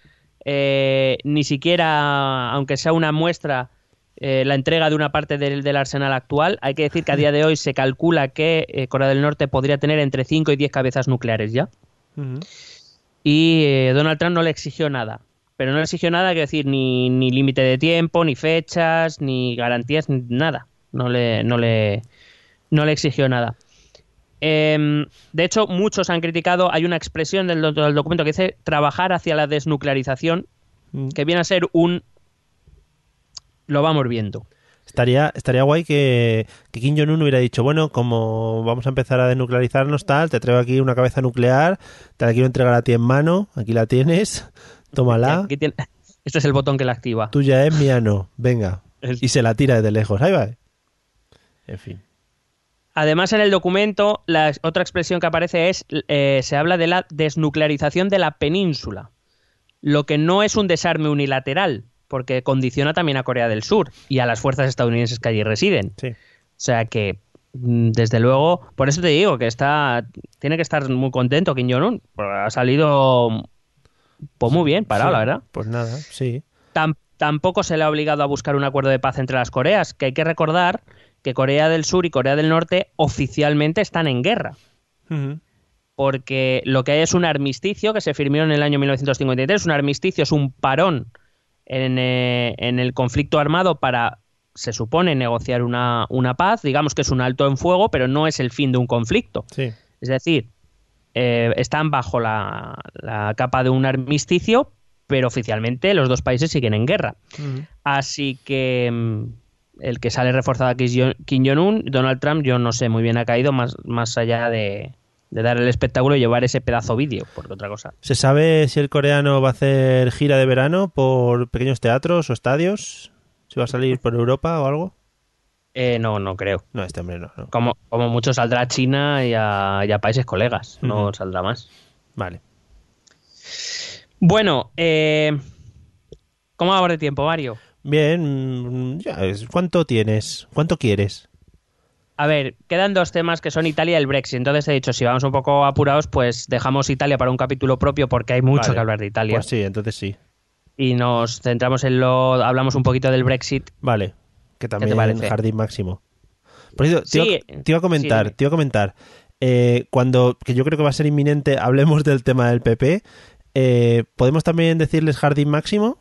eh, ni siquiera, aunque sea una muestra eh, la entrega de una parte del, del arsenal actual. Hay que decir que a día de hoy se calcula que eh, Corea del Norte podría tener entre 5 y 10 cabezas nucleares ya. Y eh, Donald Trump no le exigió nada. Pero no le exigió nada, quiero decir, ni, ni límite de tiempo, ni fechas, ni garantías, ni nada. No le, no le, no le exigió nada. Em, de hecho, muchos han criticado, hay una expresión del, del documento que dice trabajar hacia la desnuclearización, Mm. que viene a ser un... Lo vamos viendo. Estaría, estaría guay que, que Kim Jong-un hubiera dicho, bueno, como vamos a empezar a desnuclearizarnos, tal, te traigo aquí una cabeza nuclear, te la quiero entregar a ti en mano, aquí la tienes, tómala, Aquí tiene- Este es el botón que la activa. tuya es, mía no, venga. Y se la tira desde lejos, ahí va. En fin. Además, en el documento, la otra expresión que aparece es, eh, se habla de la desnuclearización de la península, lo que no es un desarme unilateral, porque condiciona también a Corea del Sur y a las fuerzas estadounidenses que allí residen. Sí. O sea que, mm, desde luego, por eso te digo que está, tiene que estar muy contento Kim Jong-un, porque ha salido pues muy bien parado, Sí, la verdad. Pues nada, sí. Tam- tampoco se le ha obligado a buscar un acuerdo de paz entre las Coreas, que hay que recordar que Corea del Sur y Corea del Norte oficialmente están en guerra, porque lo que hay es un armisticio que se firmó en el año 1953, un armisticio es un parón en, eh, en el conflicto armado para, se supone, negociar una, una paz, digamos que es un alto en fuego, pero no es el fin de un conflicto. Sí. Es decir, eh, están bajo la, la capa de un armisticio, pero oficialmente los dos países siguen en guerra. Así que mm, el que sale reforzado aquí es Kim Jong-un, Donald Trump, yo no sé, muy bien ha caído, más, más allá de, de dar el espectáculo y llevar ese pedazo vídeo, porque otra cosa. ¿Se sabe si el coreano va a hacer gira de verano por pequeños teatros o estadios? ¿Si va a salir por Europa o algo? Eh, no, no creo. No, este hombre no. no. Como, como mucho saldrá a China y a, y a países colegas, no saldrá más. Vale. Bueno, eh, ¿cómo va de tiempo, Mario? Bien, ya, es- ¿cuánto tienes? ¿Cuánto quieres? A ver, quedan dos temas que son Italia y el Brexit. Entonces he dicho, si vamos un poco apurados, pues dejamos Italia para un capítulo propio porque hay mucho Vale. que hablar de Italia. Pues sí, entonces sí. Y nos centramos en lo... Hablamos un poquito del Brexit. Vale. Que también jardín máximo. Por eso, te, Sí, iba, te iba a comentar, sí, te iba a comentar. eh, cuando, que yo creo que va a ser inminente, hablemos del tema del PP. eh, ¿Podemos también decirles jardín máximo?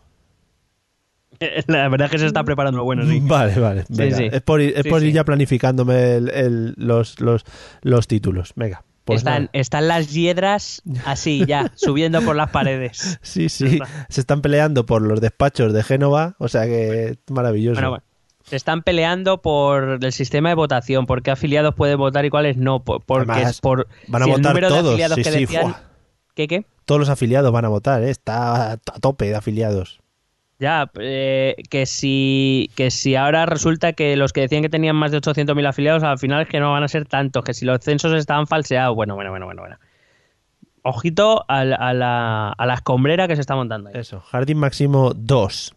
La verdad es que se está preparando lo bueno, sí. Vale, vale. Venga. sí. Es por ir, es por ya planificándome el- el- los, los, los títulos. Venga. Pues están, están las hiedras así ya, subiendo por las paredes. Sí, sí. Se están peleando por los despachos de Génova. O sea que maravilloso. Bueno, bueno. Se están peleando por el sistema de votación, por qué afiliados pueden votar y cuáles no, por- porque Además, es por van a si el votar número de todos, afiliados sí, que sí, decían- ¡fua! ¿Qué qué? Todos los afiliados van a votar, ¿eh? está a tope de afiliados. Ya, eh, que si que si ahora resulta que los que decían que tenían más de 800.000 afiliados, al final es que no van a ser tantos, que si los censos estaban falseados, bueno, bueno, bueno, bueno, bueno. Ojito a la, a la, a la escombrera que se está montando ahí, Eso, Jardín Máximo 2.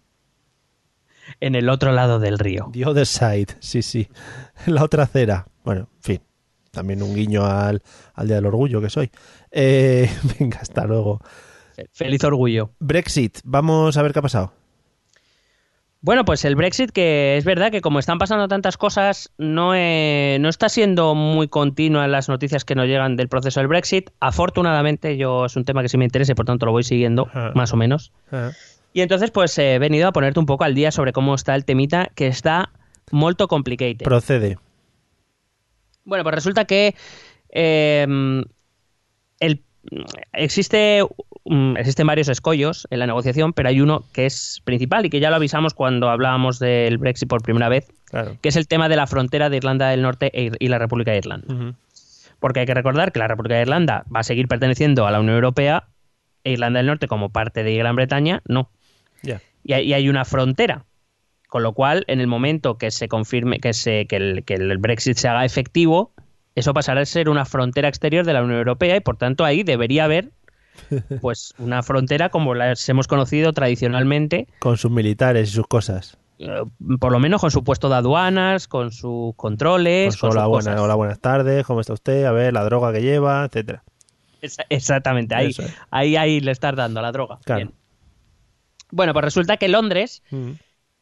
en el otro lado del río. The Other Side, sí, sí. La otra acera. Bueno, en fin. También un guiño al, al Día del Orgullo que soy. Eh, venga, hasta luego. Feliz orgullo. Brexit, vamos a ver qué ha pasado. Bueno, pues el Brexit, que es verdad que como están pasando tantas cosas, no, eh, no está siendo muy continua en las noticias que nos llegan del proceso del Brexit. Afortunadamente, yo es un tema que sí me interesa y por tanto lo voy siguiendo, Ajá. más o menos. Y entonces, pues he venido a ponerte un poco al día sobre cómo está el temita, que está molto complicated. Procede. Bueno, pues resulta que eh, el, existe, mm, existen varios escollos en la negociación, pero hay uno que es principal y que ya lo avisamos cuando hablábamos del Brexit por primera vez, Claro. que es el tema de la frontera de Irlanda del Norte e y la República de Irlanda. Porque hay que recordar que la República de Irlanda va a seguir perteneciendo a la Unión Europea e Irlanda del Norte como parte de Gran Bretaña, no. Y hay, y hay una frontera. Con lo cual, en el momento que se confirme, que, se, que, el, que el Brexit se haga efectivo, eso pasará a ser una frontera exterior de la Unión Europea y por tanto ahí debería haber pues una frontera como las hemos conocido tradicionalmente, Con sus militares y sus cosas. eh, por lo menos con su puesto de aduanas, con sus Con controles, su con sus hola, buena- cosas. hola, buenas tardes, ¿cómo está usted? A ver, la droga que lleva, etcétera. Exactamente, ahí, es. ahí, ahí le estás dando la droga. Claro. Bien. Bueno, pues resulta que Londres Ujú.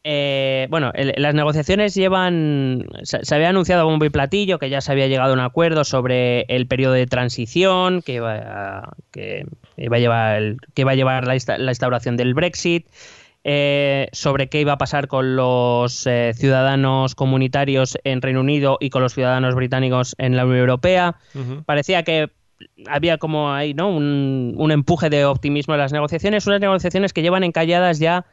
Eh, bueno, el- las negociaciones llevan. Se, se había anunciado a bombo y platillo que ya se había llegado a un acuerdo sobre el periodo de transición que iba a, que iba a llevar, el- que iba a llevar la, insta- la instauración del Brexit. eh, sobre qué iba a pasar con los eh, ciudadanos comunitarios en Reino Unido y con los ciudadanos británicos en la Unión Europea. Parecía que había como ahí, ¿no? Un, un empuje de optimismo en las negociaciones, unas negociaciones que llevan encalladas ya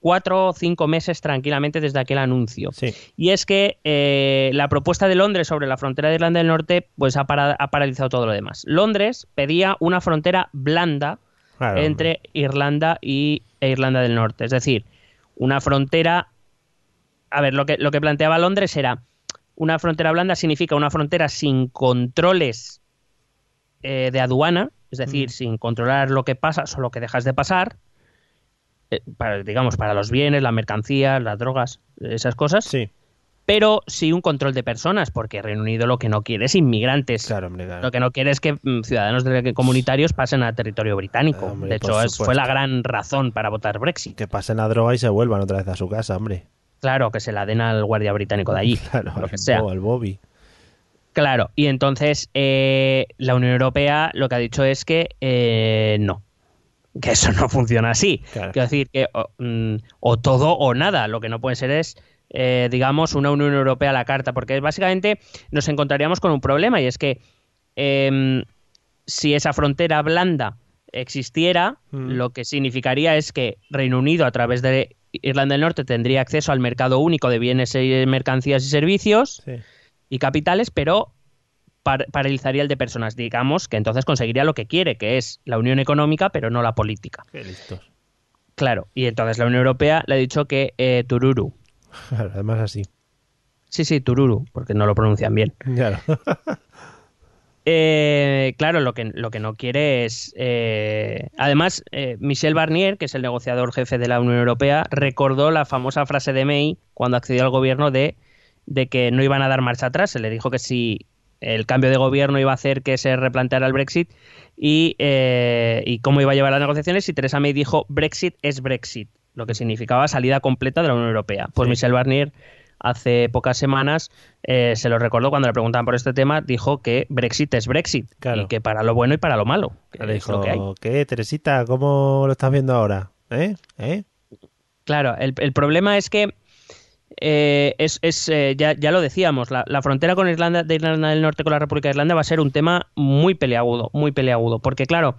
cuatro o cinco meses tranquilamente desde aquel anuncio. Sí. Y es que eh, la propuesta de Londres sobre la frontera de Irlanda del Norte pues ha, para- ha paralizado todo lo demás. Londres pedía una frontera blanda Claro, entre Irlanda y, e Irlanda del Norte. Es decir, una frontera... A ver, lo que, lo que planteaba Londres era una frontera blanda significa una frontera sin controles eh, de aduana, es decir, sin controlar lo que pasa, solo lo que dejas de pasar, eh, para, digamos, para los bienes, las mercancías, las drogas, esas cosas, Sí, pero sí un control de personas, porque Reino Unido lo que no quiere es inmigrantes. claro, hombre, claro. Lo que no quiere es que mm, ciudadanos comunitarios pasen a territorio británico. Hombre, de hecho, es- fue la gran razón para votar Brexit. Que pasen la droga y se vuelvan otra vez a su casa, hombre. Claro, que se la den al guardia británico de allí. Claro, lo que sea. Al Bobby. Claro, y entonces eh, la Unión Europea lo que ha dicho es que eh, no, que eso no funciona así. Claro. Quiero decir que o, mm, o todo o nada, lo que no puede ser es, eh, digamos, una Unión Europea a la carta, porque básicamente nos encontraríamos con un problema y es que em, si esa frontera blanda existiera, Mm. lo que significaría es que Reino Unido a través de Irlanda del Norte tendría acceso al mercado único de bienes, mercancías y servicios Sí. y capitales, pero par- paralizaría el de personas. Digamos que entonces conseguiría lo que quiere, que es la unión económica, pero no la política. Qué listos. Claro, y entonces la Unión Europea le ha dicho que eh, Tururu. Claro, además así. Sí, sí, Tururu, porque no lo pronuncian bien. Claro. Eh, claro, lo que, lo que no quiere es. eh, Además, eh, Michel Barnier, que es el negociador jefe de la Unión Europea, recordó la famosa frase de May cuando accedió al gobierno de, de que no iban a dar marcha atrás. Se le dijo que si el cambio de gobierno iba a hacer que se replanteara el Brexit y, eh, y cómo iba a llevar las negociaciones. Y Teresa May dijo: Brexit es Brexit, lo que significaba salida completa de la Unión Europea. Pues Sí. Michel Barnier hace pocas semanas, eh, se lo recordó cuando le preguntaban por este tema, dijo que Brexit es Brexit Claro. y que para lo bueno y para lo malo. que Le es lo que hay. dijo, ¿qué, Teresita? ¿Cómo lo estás viendo ahora? ¿Eh? ¿Eh? Claro, el, el problema es que eh, es, es, eh, ya, ya lo decíamos, la, la frontera con Irlanda, de Irlanda del Norte con la República de Irlanda va a ser un tema muy peleagudo, muy peleagudo, porque claro,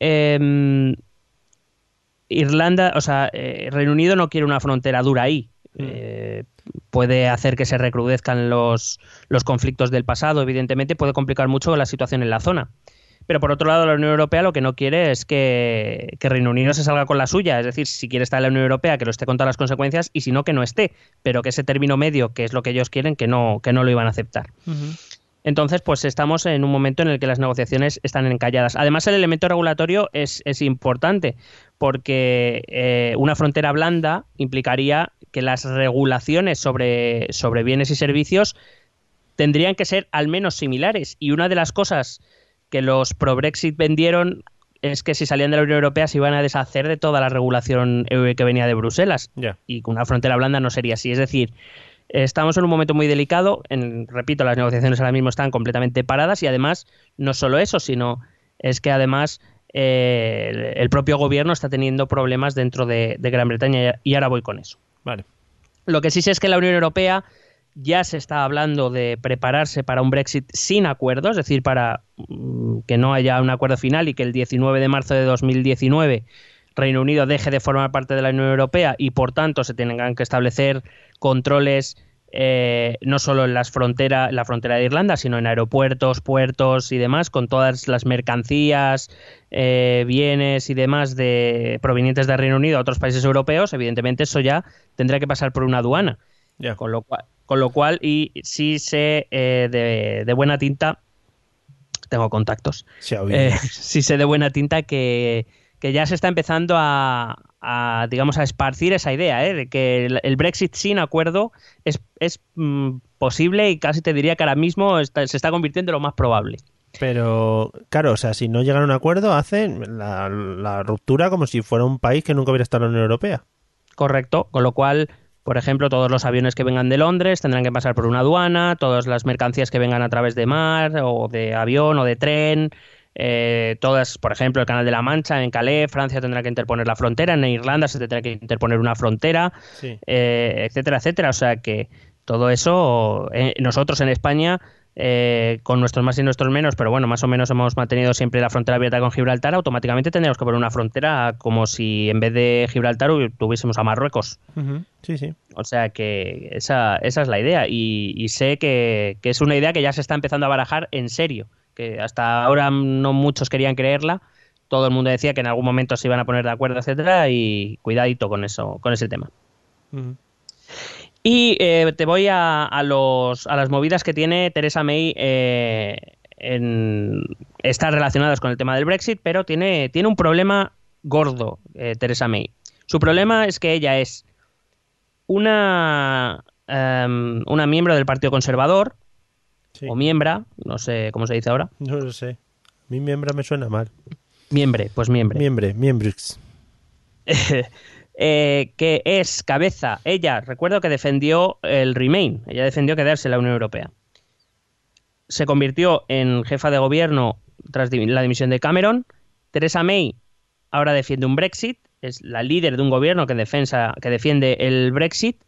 em, Irlanda, o sea, eh, Reino Unido no quiere una frontera dura ahí. Eh, puede hacer que se recrudezcan los, los conflictos del pasado, evidentemente, puede complicar mucho la situación en la zona. Pero por otro lado, la Unión Europea lo que no quiere es que, que Reino Unido se salga con la suya. Es decir, si quiere estar en la Unión Europea, que lo esté con todas las consecuencias, y si no, que no esté. Pero que ese término medio, que es lo que ellos quieren, que no, que no lo iban a aceptar. Entonces, pues estamos en un momento en el que las negociaciones están encalladas. Además, el elemento regulatorio es, es importante, porque eh, una frontera blanda implicaría que las regulaciones sobre, sobre bienes y servicios tendrían que ser al menos similares. Y una de las cosas que los pro-Brexit vendieron es que si salían de la Unión Europea se iban a deshacer de toda la regulación EU que venía de Bruselas. Y con una frontera blanda no sería así. Es decir, estamos en un momento muy delicado. En, repito, las negociaciones ahora mismo están completamente paradas y además, no solo eso, sino es que además eh, el, el propio gobierno está teniendo problemas dentro de, de Gran Bretaña y ahora voy con eso. Vale. Lo que sí sé es que la Unión Europea ya se está hablando de prepararse para un Brexit sin acuerdo, es decir, para mm, que no haya un acuerdo final y que el 19 de marzo de 2019 Reino Unido deje de formar parte de la Unión Europea y por tanto se tengan que establecer controles eh, no solo en las fronteras, la frontera de Irlanda, sino en aeropuertos, puertos y demás, con todas las mercancías, eh, bienes y demás de provenientes del Reino Unido a otros países europeos, evidentemente eso ya tendrá que pasar por una aduana. Con lo cual, con lo cual y sí sé eh, de, de buena tinta, tengo contactos, oído. eh, sí sé de buena tinta que, que ya se está empezando a, a, digamos, a esparcir esa idea, ¿eh? de que el, el Brexit sin acuerdo es, es mm, posible y casi te diría que ahora mismo está- se está convirtiendo en lo más probable. Pero, claro, o sea, si no llegan a un acuerdo, hacen la, la ruptura como si fuera un país que nunca hubiera estado en la Unión Europea. Correcto, con lo cual Por ejemplo, todos los aviones que vengan de Londres tendrán que pasar por una aduana, todas las mercancías que vengan a través de mar o de avión o de tren, eh, todas, por ejemplo, el Canal de la Mancha en Calais, Francia tendrá que interponer la frontera, en Irlanda se tendrá que interponer una frontera, Sí. eh, etcétera, etcétera. O sea que todo eso, eh, nosotros en España, eh, con nuestros más y nuestros menos, pero bueno, más o menos hemos mantenido siempre la frontera abierta con Gibraltar, automáticamente tendremos que poner una frontera como si en vez de Gibraltar tuviésemos a Marruecos. Sí, sí. O sea que esa, esa es la idea y, y sé que, que es una idea que ya se está empezando a barajar en serio, que hasta ahora no muchos querían creerla, todo el mundo decía que en algún momento se iban a poner de acuerdo, etcétera, y cuidadito con eso, con ese tema. Y eh, te voy a, a los, a las movidas que tiene Teresa May. eh, en, están relacionadas con el tema del Brexit, pero tiene, tiene un problema gordo, eh, Teresa May. Su problema es que ella es una, em, una miembro del Partido Conservador, Sí. o miembra, no sé cómo se dice ahora. No lo sé. Mi miembro me suena mal. Miembre, pues miembre. Miembre, miembrix. eh, que es cabeza, ella, recuerdo que defendió el Remain, ella defendió quedarse en la Unión Europea. Se convirtió en jefa de gobierno tras la dimisión de Cameron. Theresa May ahora defiende un Brexit, es la líder de un gobierno que, defensa, que defiende el Brexit.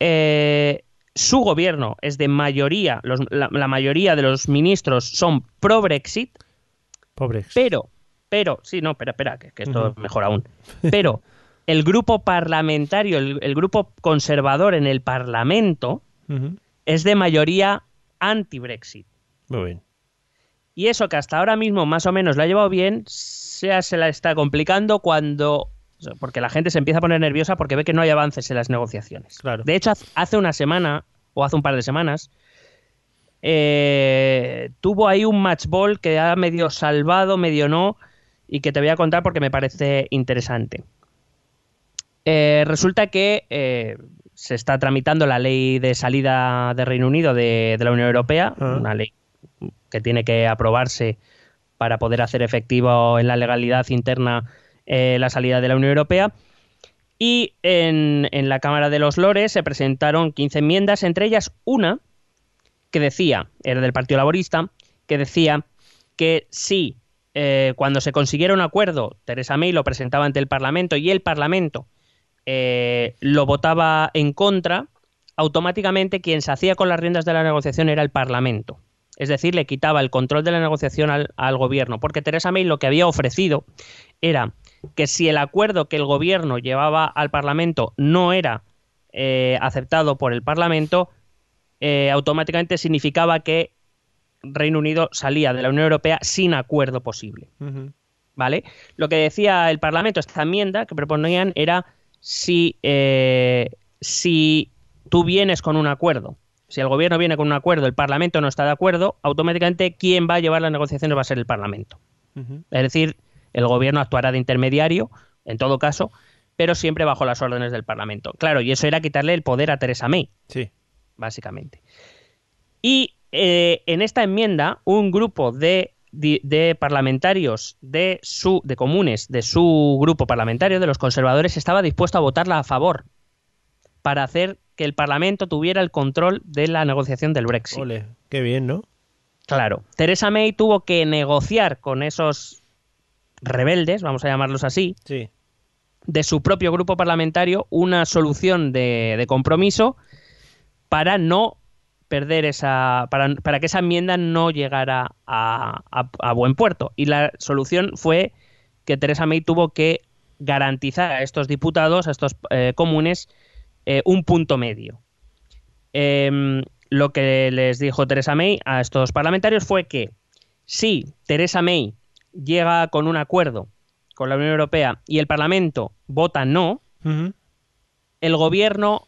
Eh, su gobierno es de mayoría, los- la, la mayoría de los ministros son pro-Brexit, Pobres. pero, pero, sí, no, espera, espera, que, que esto es mejor aún. Pero el grupo parlamentario, el, el grupo conservador en el Parlamento es de mayoría anti-Brexit. Muy bien. Y eso que hasta ahora mismo más o menos lo ha llevado bien, se, se la está complicando cuando... Porque la gente se empieza a poner nerviosa porque ve que no hay avances en las negociaciones. Claro. De hecho, hace una semana, o hace un par de semanas, eh, tuvo ahí un match ball que ha medio salvado, medio no, y que te voy a contar porque me parece interesante. Eh, resulta que eh, se está tramitando la ley de salida de Reino Unido de, de la Unión Europea, Ah. una ley que tiene que aprobarse para poder hacer efectivo en la legalidad interna eh, la salida de la Unión Europea. Y en, en la Cámara de los Lores se presentaron 15 enmiendas, entre ellas una que decía, era del Partido Laborista, que decía que si eh, cuando se consiguiera un acuerdo, Teresa May lo presentaba ante el Parlamento y el Parlamento eh, lo votaba en contra, automáticamente quien se hacía con las riendas de la negociación era el Parlamento. Es decir, le quitaba el control de la negociación al, gobierno, porque Teresa May lo que había ofrecido era que si el acuerdo que el gobierno llevaba al Parlamento no era eh, aceptado por el Parlamento, automáticamente significaba que Reino Unido salía de la Unión Europea sin acuerdo posible. ¿Vale? Lo que decía el Parlamento, esta enmienda que proponían era si, eh, si tú vienes con un acuerdo, si el gobierno viene con un acuerdo, el Parlamento no está de acuerdo, automáticamente quien va a llevar las negociaciones va a ser el Parlamento. Es decir, el gobierno actuará de intermediario, en todo caso, pero siempre bajo las órdenes del Parlamento. Claro, y eso era quitarle el poder a Teresa May Sí. básicamente. Y eh, en esta enmienda, un grupo de, de- de parlamentarios de su, de comunes de su grupo parlamentario, de los conservadores, estaba dispuesto a votarla a favor para hacer que el Parlamento tuviera el control de la negociación del Brexit. Ole, qué bien, ¿no? Claro, Theresa May tuvo que negociar con esos rebeldes, vamos a llamarlos así, Sí. de su propio grupo parlamentario una solución de, de compromiso para no perder esa para, para que esa enmienda no llegara a, a- a buen puerto. Y la solución fue que Teresa May tuvo que garantizar a estos diputados a estos eh, comunes eh, un punto medio. Em, lo que les dijo Teresa May a estos parlamentarios fue que si Teresa May llega con un acuerdo con la Unión Europea y el Parlamento vota no, el gobierno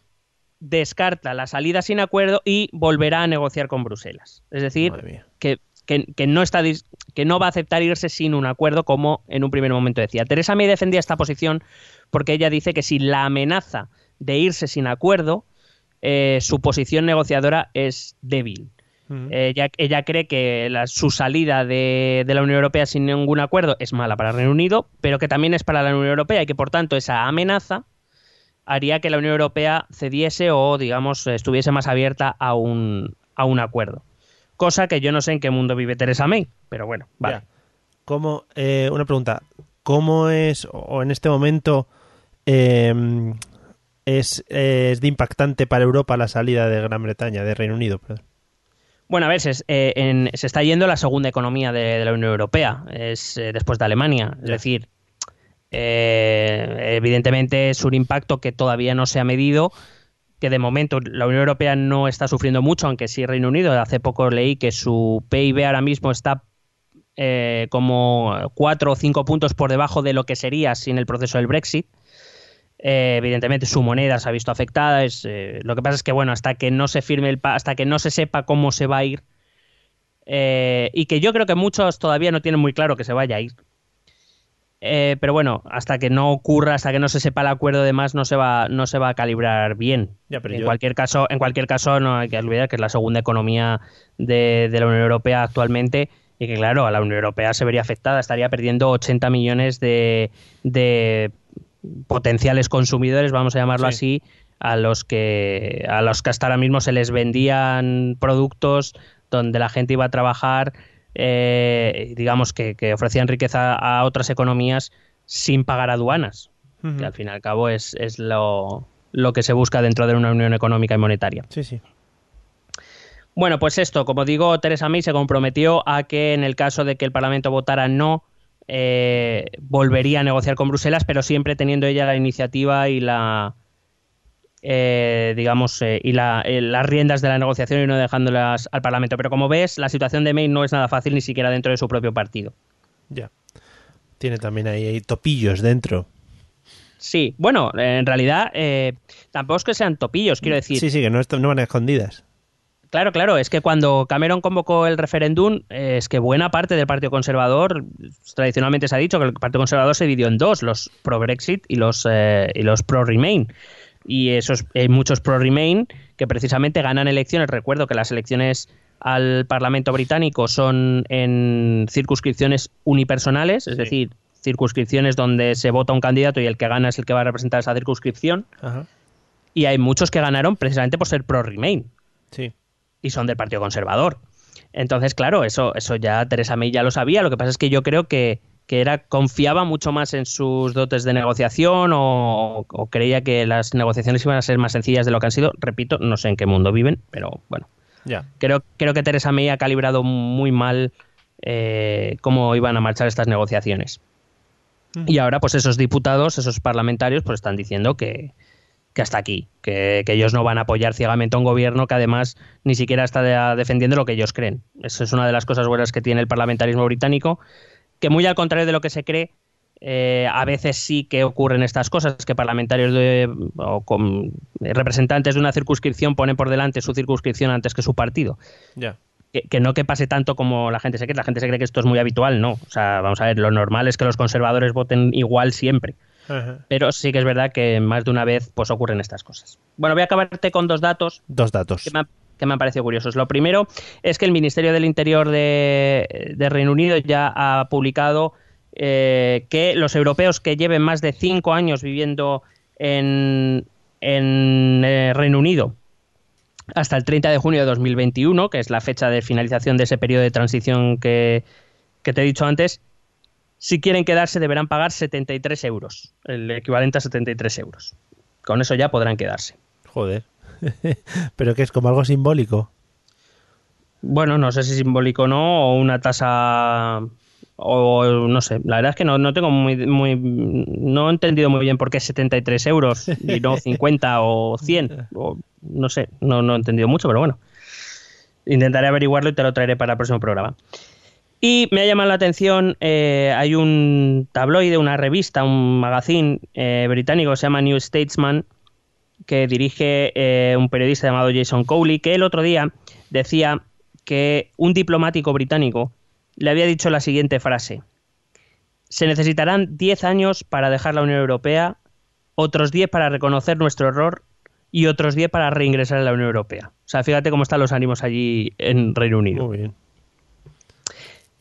descarta la salida sin acuerdo y volverá a negociar con Bruselas. Es decir, que, que- que no está que no va a aceptar irse sin un acuerdo como en un primer momento decía. Teresa May defendía esta posición porque ella dice que si la amenaza de irse sin acuerdo, eh, su posición negociadora es débil. Ujú. Ella, ella cree que la- su salida de, de la Unión Europea sin ningún acuerdo es mala para el Reino Unido, pero que también es para la Unión Europea y que por tanto esa amenaza haría que la Unión Europea cediese o, digamos, estuviese más abierta a un, a un acuerdo. Cosa que yo no sé en qué mundo vive Teresa May, pero bueno, vale. Ya. ¿Cómo, eh, una pregunta, ¿cómo es, o en este momento, eh, es, es de impactante para Europa la salida de Gran Bretaña, de Reino Unido? perdón? Bueno, a ver, se, eh, en- se está yendo la segunda economía de, de la Unión Europea, es eh, después de Alemania. Es decir, eh, evidentemente es un impacto que todavía no se ha medido, que de momento la Unión Europea no está sufriendo mucho, aunque sí Reino Unido. Hace poco leí que su PIB ahora mismo está eh, como cuatro o cinco puntos por debajo de lo que sería sin el proceso del Brexit. Eh, evidentemente su moneda se ha visto afectada. Es, lo que pasa es que bueno, hasta que no se firme el hasta que no se sepa cómo se va a ir y que yo creo que muchos todavía no tienen muy claro que se vaya a ir. Eh, pero bueno, hasta que no ocurra, hasta que no se sepa el acuerdo de más, no se va, no se va a calibrar bien. Ya, pero en yo- cualquier caso, en cualquier caso, no hay que olvidar que es la segunda economía de, de la Unión Europea actualmente y que claro, a la Unión Europea se vería afectada, estaría perdiendo 80 millones de, de potenciales consumidores, vamos a llamarlo Sí. así, a los que a los que hasta ahora mismo se les vendían productos donde la gente iba a trabajar, eh, digamos que, que ofrecían riqueza a otras economías sin pagar aduanas, que al fin y al cabo es, es lo, lo que se busca dentro de una unión económica y monetaria. Sí, sí. Bueno, pues esto, como digo, Teresa May se comprometió a que en el caso de que el Parlamento votara no, eh, volvería a negociar con Bruselas, pero siempre teniendo ella la iniciativa y la, eh, digamos, eh, y la- eh, las riendas de la negociación y no dejándolas al Parlamento. Pero como ves, la situación de May no es nada fácil ni siquiera dentro de su propio partido. Ya. Tiene también ahí, ahí topillos dentro. Sí, bueno, en realidad eh, tampoco es que sean topillos, quiero decir. Sí, sí, que no, no van a escondidas. Claro, claro, es que cuando Cameron convocó el referéndum, es que buena parte del Partido Conservador, tradicionalmente se ha dicho que el Partido Conservador se dividió en dos, los pro-Brexit y los, eh, y los pro-Remain. Y esos, hay muchos pro-Remain que precisamente ganan elecciones. Recuerdo que las elecciones al Parlamento británico son en circunscripciones unipersonales, es decir, circunscripciones donde se vota un candidato y el que gana es el que va a representar esa circunscripción. Ajá. Y hay muchos que ganaron precisamente por ser pro-Remain Sí. y son del Partido Conservador. Entonces, claro, eso, eso ya Teresa May ya lo sabía. Lo que pasa es que yo creo que, que era, confiaba mucho más en sus dotes de negociación o, o creía que las negociaciones iban a ser más sencillas de lo que han sido. Repito, no sé en qué mundo viven, pero bueno. Ya. Creo, creo que Teresa May ha calibrado muy mal eh, cómo iban a marchar estas negociaciones. Y ahora, pues esos diputados, esos parlamentarios, pues están diciendo que, que hasta aquí, que, que ellos no van a apoyar ciegamente a un gobierno que además ni siquiera está de- defendiendo lo que ellos creen. Eso es una de las cosas buenas que tiene el parlamentarismo británico, que muy al contrario de lo que se cree, eh, a veces sí que ocurren estas cosas, que parlamentarios de- o con- representantes de una circunscripción ponen por delante su circunscripción antes que su partido Ya. que, que no que pase tanto como la gente se cree. La gente se cree que esto es muy habitual, no. O sea, vamos a ver, lo normal es que los conservadores voten igual siempre. Pero sí que es verdad que más de una vez pues ocurren estas cosas. Bueno, voy a acabarte con dos datos Dos datos. que me, han- que me han parecido curiosos. Lo primero es que el Ministerio del Interior de, Reino Unido ya ha publicado eh, que los europeos que lleven más de cinco años viviendo en, en eh, Reino Unido hasta el 30 de junio de 2021, que es la fecha de finalización de ese periodo de transición que te he dicho antes, si quieren quedarse deberán pagar 73 euros, el equivalente a 73 euros. Con eso ya podrán quedarse. Joder. Pero que es como algo simbólico. Bueno, no sé si simbólico o no, o una tasa o no sé, la verdad es que no, no tengo muy, no he entendido muy bien por qué 73 euros y no 50 o 100 o no sé, no, no he entendido mucho, pero bueno. Intentaré averiguarlo y te lo traeré para el próximo programa. Y me ha llamado la atención, eh, hay un tabloide, una revista, un magazine eh, británico se llama New Statesman que dirige eh, un periodista llamado Jason Cowley, que el otro día decía que un diplomático británico le había dicho la siguiente frase. Se necesitarán 10 años para dejar la Unión Europea, otros 10 para reconocer nuestro error y otros 10 para reingresar a la Unión Europea. O sea, fíjate cómo están los ánimos allí en Reino Unido. Muy bien.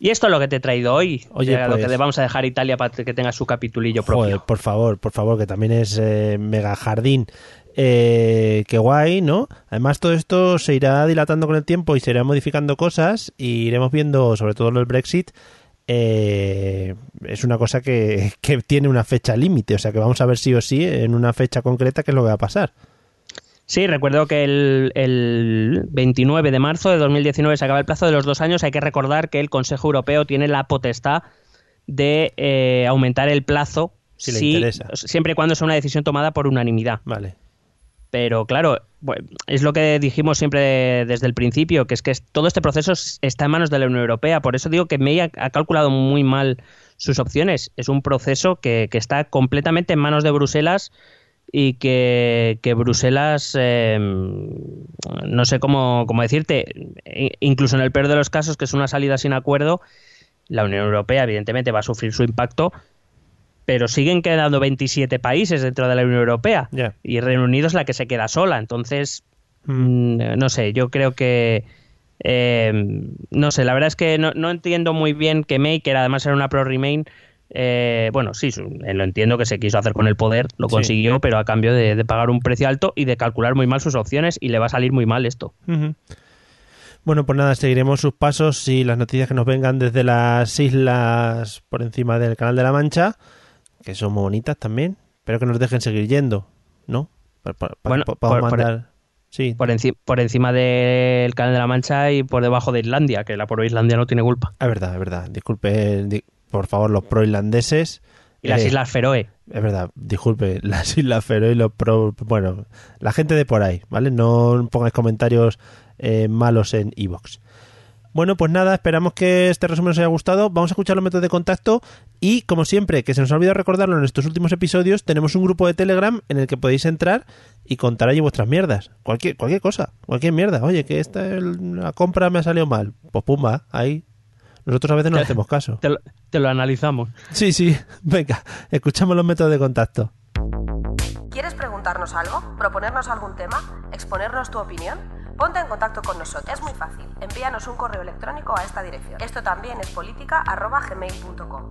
Y esto es lo que te he traído hoy. Oye, Ya lo pues- que le vamos a dejar a Italia para que tenga su capitulillo propio. Joder, por favor, por favor, que también es eh, mega jardín. Eh, qué guay, ¿no? Además, todo esto se irá dilatando con el tiempo y se irá modificando cosas y iremos viendo, sobre todo lo del Brexit. eh, es una cosa que, que tiene una fecha límite, o sea que vamos a ver sí o sí en una fecha concreta qué es lo que va a pasar. Sí, recuerdo que el, el 29 de marzo de 2019 se acaba el plazo de los dos años. Hay que recordar que el Consejo Europeo tiene la potestad de eh, aumentar el plazo Si siempre y cuando sea una decisión tomada por unanimidad. Vale. Pero claro, es lo que dijimos siempre desde el principio, que es que todo este proceso es- está en manos de la Unión Europea. Por eso digo que May ha, calculado muy mal sus opciones. Es un proceso que, que está completamente en manos de Bruselas y que, Bruselas, eh, no sé cómo, cómo decirte, incluso en el peor de los casos, que es una salida sin acuerdo, la Unión Europea evidentemente va a sufrir su impacto, pero siguen quedando 27 países dentro de la Unión Europea y Reino Unido es la que se queda sola. Entonces, mm, no sé, yo creo que... eh, no sé, la verdad es que no, no entiendo muy bien que era- además era una pro-Remain, eh, bueno, sí, eh, lo entiendo que se quiso hacer con el poder, lo Sí. consiguió, pero a cambio de, de pagar un precio alto y de calcular muy mal sus opciones y le va a salir muy mal esto. Bueno, pues nada, seguiremos sus pasos y las noticias que nos vengan desde las islas por encima del Canal de la Mancha, que son muy bonitas también, pero que nos dejen seguir yendo, ¿no? Pa- pa- pa- Bueno, pa- podamos por- por- mandar- Sí, Por, enci- por encima del Canal de la Mancha y por debajo de Islandia, que la por Islandia no tiene culpa. es verdad, es verdad. Disculpe, di- por favor, los pro-irlandeses. Y las eh, Islas Feroe. Es verdad, disculpe, las Islas Feroe y los pro... Bueno, la gente de por ahí, ¿vale? No pongáis comentarios eh, malos en iVoox. Bueno, pues nada, esperamos que este resumen os haya gustado. Vamos a escuchar los métodos de contacto y, como siempre, que se nos ha olvidado recordarlo en estos últimos episodios, tenemos un grupo de Telegram en el que podéis entrar y contar allí vuestras mierdas. Cualquier, cualquier cosa, cualquier mierda. Oye, que esta la compra me ha salido mal. Pues pumba, ahí. Nosotros a veces no hacemos caso. Te lo, te lo analizamos. Sí, sí. Venga, escuchamos los métodos de contacto. ¿Quieres preguntarnos algo? ¿Proponernos algún tema? ¿Exponernos tu opinión? Ponte en contacto con nosotros. Es muy fácil. Envíanos un correo electrónico a esta dirección. Esto también es política arroba gmail.com.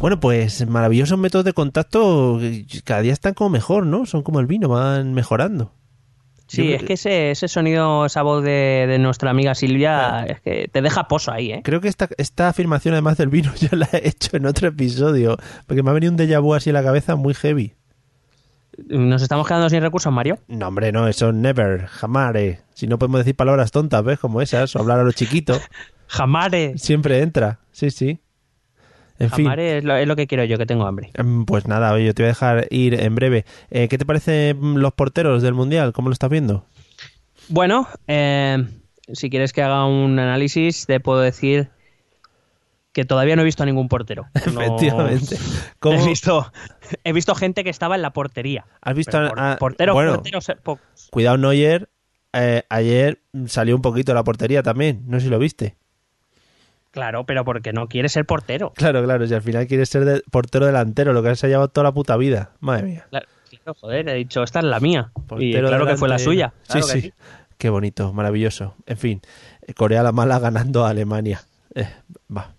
Bueno, pues maravillosos métodos de contacto cada día están como mejor, ¿no? Son como el vino, van mejorando. Sí, es que ese, ese sonido, esa voz de, de nuestra amiga Silvia, es que te deja pozo ahí, ¿eh? Creo que esta, esta afirmación, además del vino, ya la he hecho en otro episodio, porque me ha venido un déjà vu así en la cabeza muy heavy. ¿Nos estamos quedando sin recursos, Mario? No, hombre, no, eso never, jamás. eh. Si no podemos decir palabras tontas, ¿ves? Como esas, o hablar a lo chiquito, Jamare. siempre entra. Sí, sí. En fin. Es lo, es lo que quiero yo, que tengo hambre. Mm, Pues nada, oye, yo te voy a dejar ir en breve. Eh, ¿Qué te parecen los porteros del Mundial? ¿Cómo lo estás viendo? Bueno, eh, si quieres que haga un análisis, te puedo decir que todavía no he visto a ningún portero. No- Efectivamente. ¿Cómo- He visto, he visto gente que estaba en la portería. ¿Has visto a- por- a- porteros, bueno. porteros, eh, Cuidado, Neuer. eh, ayer salió un poquito de la portería también. No sé si lo viste. Claro, pero porque no quiere ser portero. Claro, claro. Si al final quieres ser de- portero delantero, lo que se ha llevado toda la puta vida. Madre mía. Claro, joder, he dicho, esta es la mía. y Portero claro que fue la suya. Claro sí, sí. Qué bonito, maravilloso. En fin, Corea la mala ganando a Alemania. Eh, va.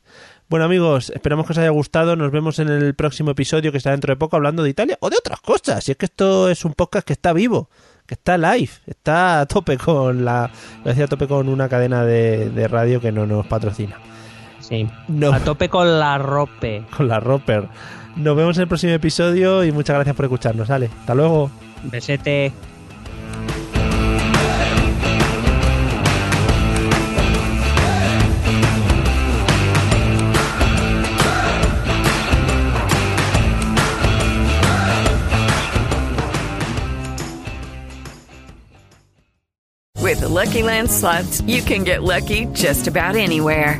Bueno amigos, esperamos que os haya gustado. Nos vemos en el próximo episodio que está dentro de poco hablando de Italia o de otras cosas. Si es que esto es un podcast que está vivo, que está live, está a tope con la, iba a tope con una cadena de, de radio que no nos patrocina. Sí. No. A tope con la rope. Con la Roper. Nos vemos en el próximo episodio y muchas gracias por escucharnos. Sale, hasta luego. Besete. With the Lucky Land slots, you can get lucky just about anywhere.